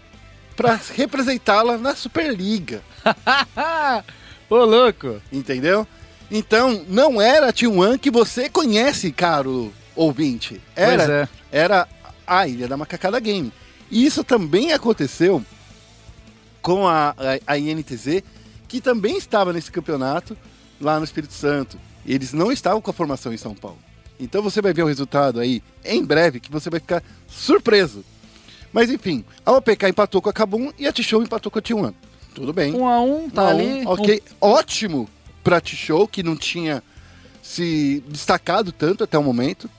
para representá-la na Superliga, Ô, louco. entendeu? Então, não era a Team One que você conhece, caro ouvinte. Era, Pois é. era a Ilha da Macacada Gaming. E isso também aconteceu com a, a, a INTZ, que também estava nesse campeonato lá no Espírito Santo. Eles não estavam com a formação em São Paulo. Então você vai ver o resultado aí em breve, que você vai ficar surpreso. Mas enfim, a OPK empatou com a Kabum e a T-Show empatou com a T1. Tudo bem. 1 a 1 tá Um a um, ali. Ok, ótimo pra T-Show, que não tinha se destacado tanto até o momento.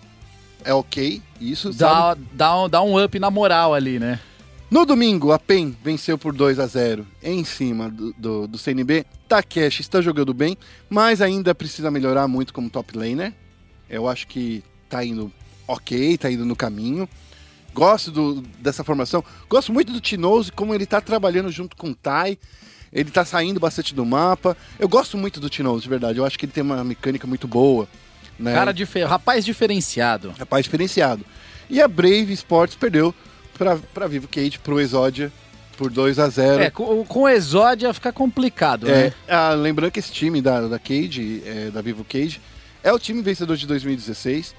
É ok, isso. sabe? Dá, dá, um, dá um up na moral ali, né? No domingo, a PEN venceu por 2 a 0 em cima do, do, do CNB. Takeshi está jogando bem, mas ainda precisa melhorar muito como top laner. Eu acho que tá indo ok, tá indo no caminho. Gosto do- dessa formação. Gosto muito do Tinoso, como ele tá trabalhando junto com o Tai. Ele tá saindo bastante do mapa. Eu gosto muito do Tinoso, de verdade. Eu acho que ele tem uma mecânica muito boa. Né? Cara difer... Rapaz diferenciado. Rapaz diferenciado. E a Brave Sports perdeu pra Vivo Cage, pro Exodia, por 2 a 0 É, com, com o Exódia fica complicado, É, né? ah, lembrando que esse time da, da Cage, é, da Vivo Cage, é o time vencedor de 2016.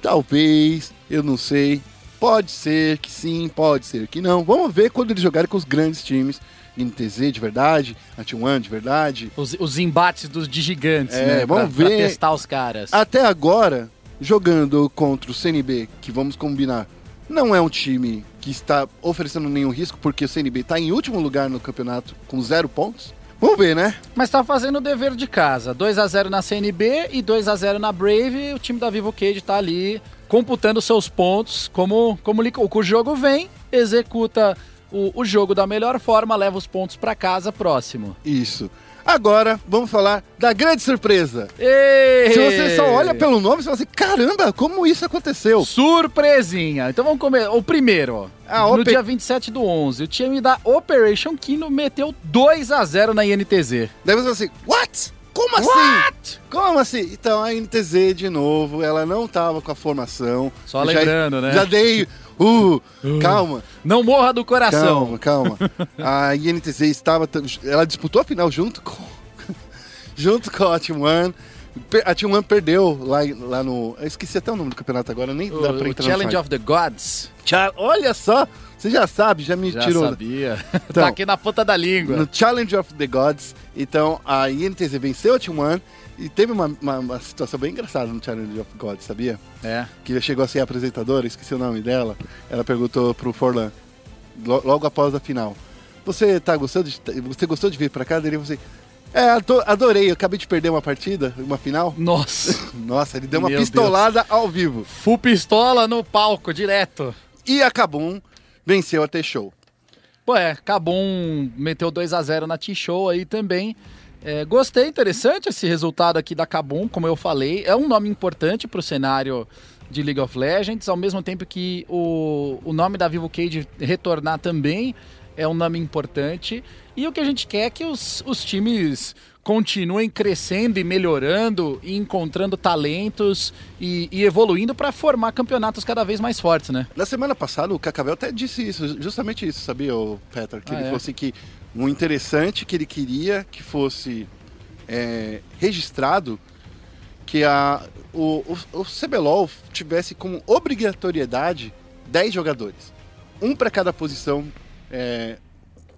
Talvez, eu não sei. Pode ser que sim, pode ser que não. Vamos ver quando eles jogarem com os grandes times. NTZ de verdade, a T1 de verdade. Os, os embates dos de gigantes, É, né? vamos pra, pra ver. testar os caras. Até agora, jogando contra o CNB, que vamos combinar, não é um time que está oferecendo nenhum risco, porque o CNB está em último lugar no campeonato com zero pontos. Vamos ver, né? Mas tá fazendo o dever de casa. 2 a 0 na CNB e 2 a 0 na Brave. O time da Vivo Cage tá ali computando seus pontos como, como o jogo vem, executa o, o jogo da melhor forma, leva os pontos pra casa próximo. Isso. Agora, vamos falar da grande surpresa. Ê! Se você só olha pelo nome, você fala assim, caramba, como isso aconteceu? Surpresinha. Então vamos comer. O primeiro. Ah, no dia 27 do 11, o time da Operation Kino meteu 2 a 0 na INTZ. Daí você fala assim, what? Como assim? What? Como assim? Então a NTZ, de novo, ela não tava com a formação. Só Já- lembrando, né? Já dei. Uh, calma, Não morra do coração. calma, calma. A INTZ estava. Ela disputou a final junto com. junto com a Team One. A Team One perdeu lá, lá no. Eu esqueci até o nome do campeonato agora, nem dá pra O, o entrar Challenge of the Gods. Cha- Olha só, você já sabe, já me Já tirou. sabia. Então, tá aqui na ponta da língua. no Challenge of the Gods. Então a INTZ venceu a Team One e teve uma, uma, uma situação bem engraçada no Challenge of Gods, sabia? É. Que chegou a ser apresentadora, esqueci o nome dela. Ela perguntou pro Forlan, lo- logo após a final: Você tá gostando de, você gostou de vir pra cá? Ele falou assim: É, ado- adorei, eu acabei de perder uma partida, uma final. Nossa. Nossa, ele deu uma Meu pistolada ao vivo. Full pistola no palco, direto. E a Kabum venceu a T-Show. Pô, é, Cabum meteu 2 a 0 na T-Show aí também. É, gostei, interessante esse resultado aqui da Cabum, como eu falei. É um nome importante pro cenário de League of Legends, ao mesmo tempo que o, o nome da Vivo Cage retornar também é um nome importante. E o que a gente quer é que os, os times continuem crescendo e melhorando e encontrando talentos e, e evoluindo para formar campeonatos cada vez mais fortes, né? Na semana passada, o Cacavel até disse isso, justamente isso, sabia, o Peter? Que Ah, ele é? falou assim que o interessante que ele queria que fosse é, registrado que a, o, o, o CBLOL tivesse como obrigatoriedade 10 jogadores. Um para cada posição, é,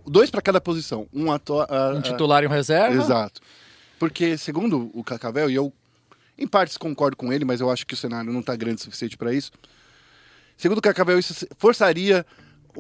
dois para cada posição. Um, ato, a- Um a- titular e um reserva. Exato. Porque, segundo o Cacavel, e eu em partes concordo com ele, mas eu acho que o cenário não está grande o suficiente para isso. Segundo o Cacavel, isso forçaria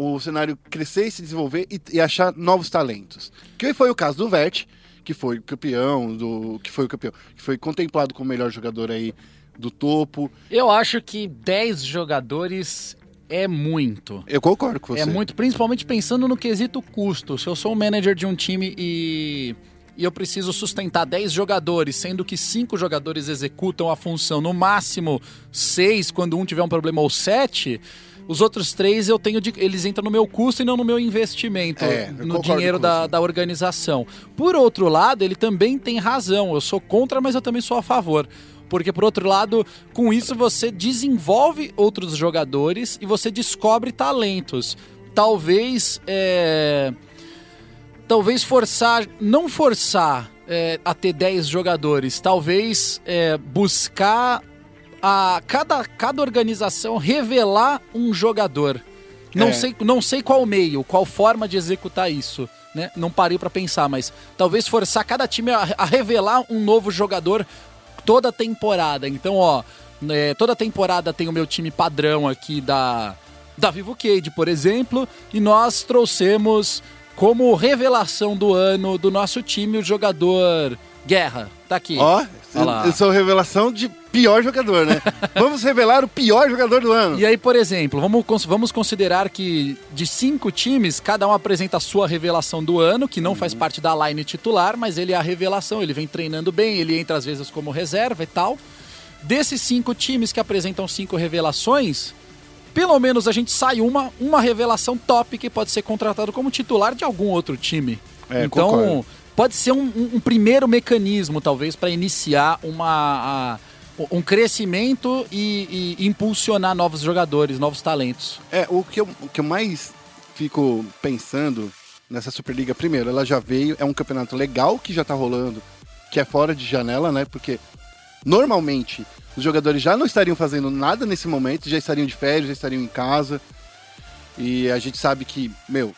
o cenário crescer e se desenvolver e, e achar novos talentos. Que foi o caso do Vert, que foi campeão, do que foi o campeão, que foi contemplado como o melhor jogador aí do topo. Eu acho que 10 jogadores é muito. Eu concordo com você. É muito, principalmente pensando no quesito custo. Se eu sou um manager de um time e, e eu preciso sustentar 10 jogadores, sendo que 5 jogadores executam a função, no máximo 6 quando um tiver um problema ou 7, os outros três eu tenho de, eles entram no meu custo e não no meu investimento, É, no dinheiro da, da organização. Por outro lado, ele também tem razão. Eu sou contra, mas eu também sou a favor. Porque, por outro lado, com isso você desenvolve outros jogadores e você descobre talentos. Talvez. é, Talvez forçar. Não forçar é, a ter 10 jogadores. Talvez é, buscar a cada, cada organização revelar um jogador. Não, É. sei, não sei qual meio, qual forma de executar isso. Né? Não parei pra pensar, mas talvez forçar cada time a, a revelar um novo jogador toda temporada. Então, ó, é, toda temporada tem o meu time padrão aqui da, da Vivo Cade, por exemplo, e nós trouxemos como revelação do ano do nosso time o jogador Guerra. Tá aqui. Ó, eu sou revelação de pior jogador, né? Vamos revelar o pior jogador do ano. E aí, por exemplo, vamos, vamos considerar que de cinco times, cada um apresenta a sua revelação do ano, que não faz parte da line titular, mas ele é a revelação, ele vem treinando bem, ele entra às vezes como reserva e tal. Desses cinco times que apresentam cinco revelações, pelo menos a gente sai uma, uma revelação top que pode ser contratado como titular de algum outro time. É, então, concordo. Pode ser um, um- um primeiro mecanismo, talvez, para iniciar uma, a- um crescimento e, e impulsionar novos jogadores, novos talentos. É, o que, eu, o que eu mais fico pensando nessa Superliga, primeiro, ela já veio, é um campeonato legal que já tá rolando, que é fora de janela, né? Porque normalmente os jogadores já não estariam fazendo nada nesse momento, já estariam de férias, já estariam em casa. E a gente sabe que, meu,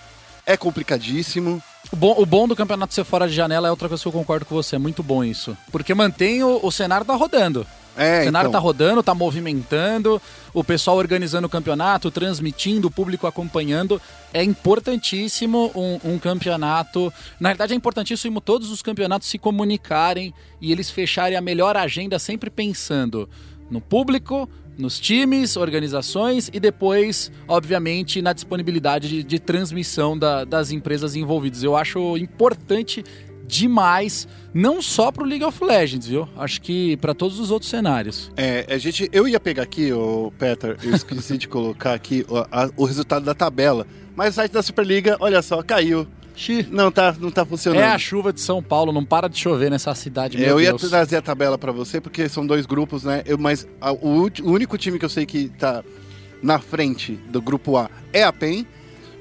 é complicadíssimo. O bom, o bom do campeonato ser fora de janela é outra coisa que eu concordo com você, é muito bom isso. Porque mantém o, o cenário tá rodando. É, o cenário então, tá rodando, tá movimentando, o pessoal organizando o campeonato, transmitindo, o público acompanhando. É importantíssimo um, um campeonato. Na verdade, é importantíssimo todos os campeonatos se comunicarem e eles fecharem a melhor agenda, sempre pensando no público, nos times, organizações e depois, obviamente, na disponibilidade de, de transmissão da- das empresas envolvidas. Eu acho importante demais, não só pro League of Legends, viu? Acho que para todos os outros cenários. É, a gente, eu ia pegar aqui, o Peter, eu esqueci de colocar aqui o, a- o resultado da tabela, mas o site da Superliga, olha só, caiu. Xi. Não tá, não tá funcionando. É a chuva de São Paulo, não para de chover nessa cidade, meu eu ia Deus. trazer a tabela pra você, porque são dois grupos, né? Eu, mas a- o, o único time que eu sei que tá na frente do grupo A é a PEN,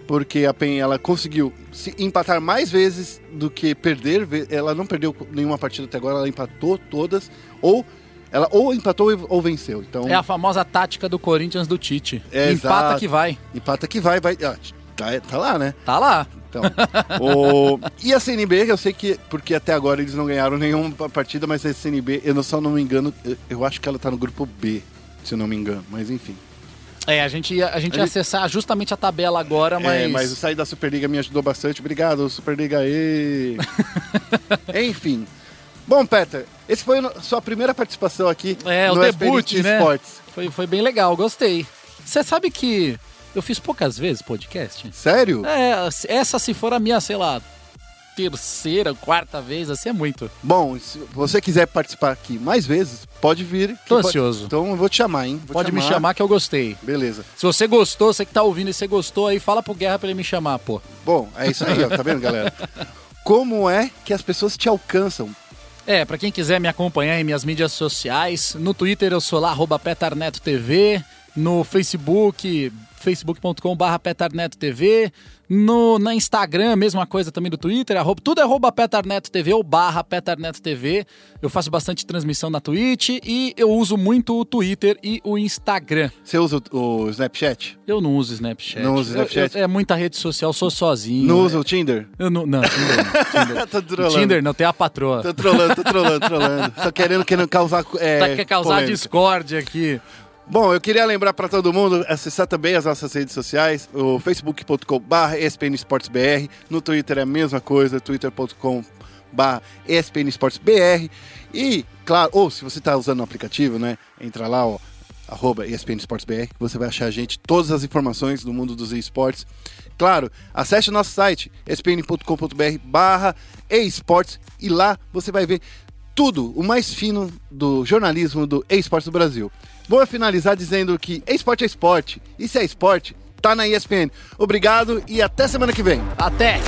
porque a PEN ela conseguiu se empatar mais vezes do que perder. Ela não perdeu nenhuma partida até agora, ela empatou todas, ou ela ou empatou ou venceu. Então, É a famosa tática do Corinthians do Tite. É, Empata exato. que vai. empata que vai, vai. Tá, tá lá, né? Tá lá. Então, o... E a CNB, eu sei que, porque até agora eles não ganharam nenhuma partida, mas a CNB, eu não, só não me engano, eu, eu acho que ela tá no grupo B, se eu não me engano, mas enfim. É, a gente ia, a gente ia acessar justamente a tabela agora, mas. É, mas o sair da Superliga me ajudou bastante. Obrigado, Superliga aí. enfim. Bom, Peter, esse foi a sua primeira participação aqui É, o no debut, SPN né? Esportes. Foi, foi bem legal, gostei. Você sabe que eu fiz poucas vezes podcast? Sério? É, essa se for a minha, sei lá, terceira, quarta vez, assim é muito. Bom, se você quiser participar aqui mais vezes, pode vir. Tô pode- ansioso. Então eu vou te chamar, hein? Vou Pode te me chamar que eu gostei. Beleza. Se você gostou, você que tá ouvindo e você gostou, aí fala pro Guerra pra ele me chamar, pô. Bom, é isso aí, ó, tá vendo, galera? Como é que as pessoas te alcançam? É, pra quem quiser me acompanhar em minhas mídias sociais, no Twitter eu sou lá, arroba petarnetotv, no Facebook, facebook.com.br petarnetotv, no, na Instagram, mesma coisa também do Twitter, arroba, tudo é arroba petarnetotv ou barra petarnetotv. Eu faço bastante transmissão na Twitch e eu uso muito o Twitter e o Instagram. Você usa o, o Snapchat? Eu não uso Snapchat. Não usa Eu- Snapchat? eu- é muita rede social, sou sozinho. Não é- usa o Tinder? Eu não, não, Tinder não. Tinder. Tô trolando. Tinder não, tem a patroa. Tô trolando, tô trolando, trolando. Tô querendo, querendo causar. É, Tá, quer causar polêmica. discórdia aqui. Bom, eu queria lembrar para todo mundo acessar também as nossas redes sociais, o facebook.com.br espnesportsbr, no Twitter é a mesma coisa, twitter.com.br espnesportsbr e, claro, ou se você está usando o aplicativo, né, entra lá, ó, arroba espnesportsbr, que você vai achar a gente todas as informações do mundo dos esportes. Claro, acesse o nosso site, espn.com.br barra esportes e lá você vai ver tudo, o mais fino do jornalismo do esportes do Brasil. Vou finalizar dizendo que esporte é esporte, e se é esporte, tá na ESPN. Obrigado e até semana que vem. Até!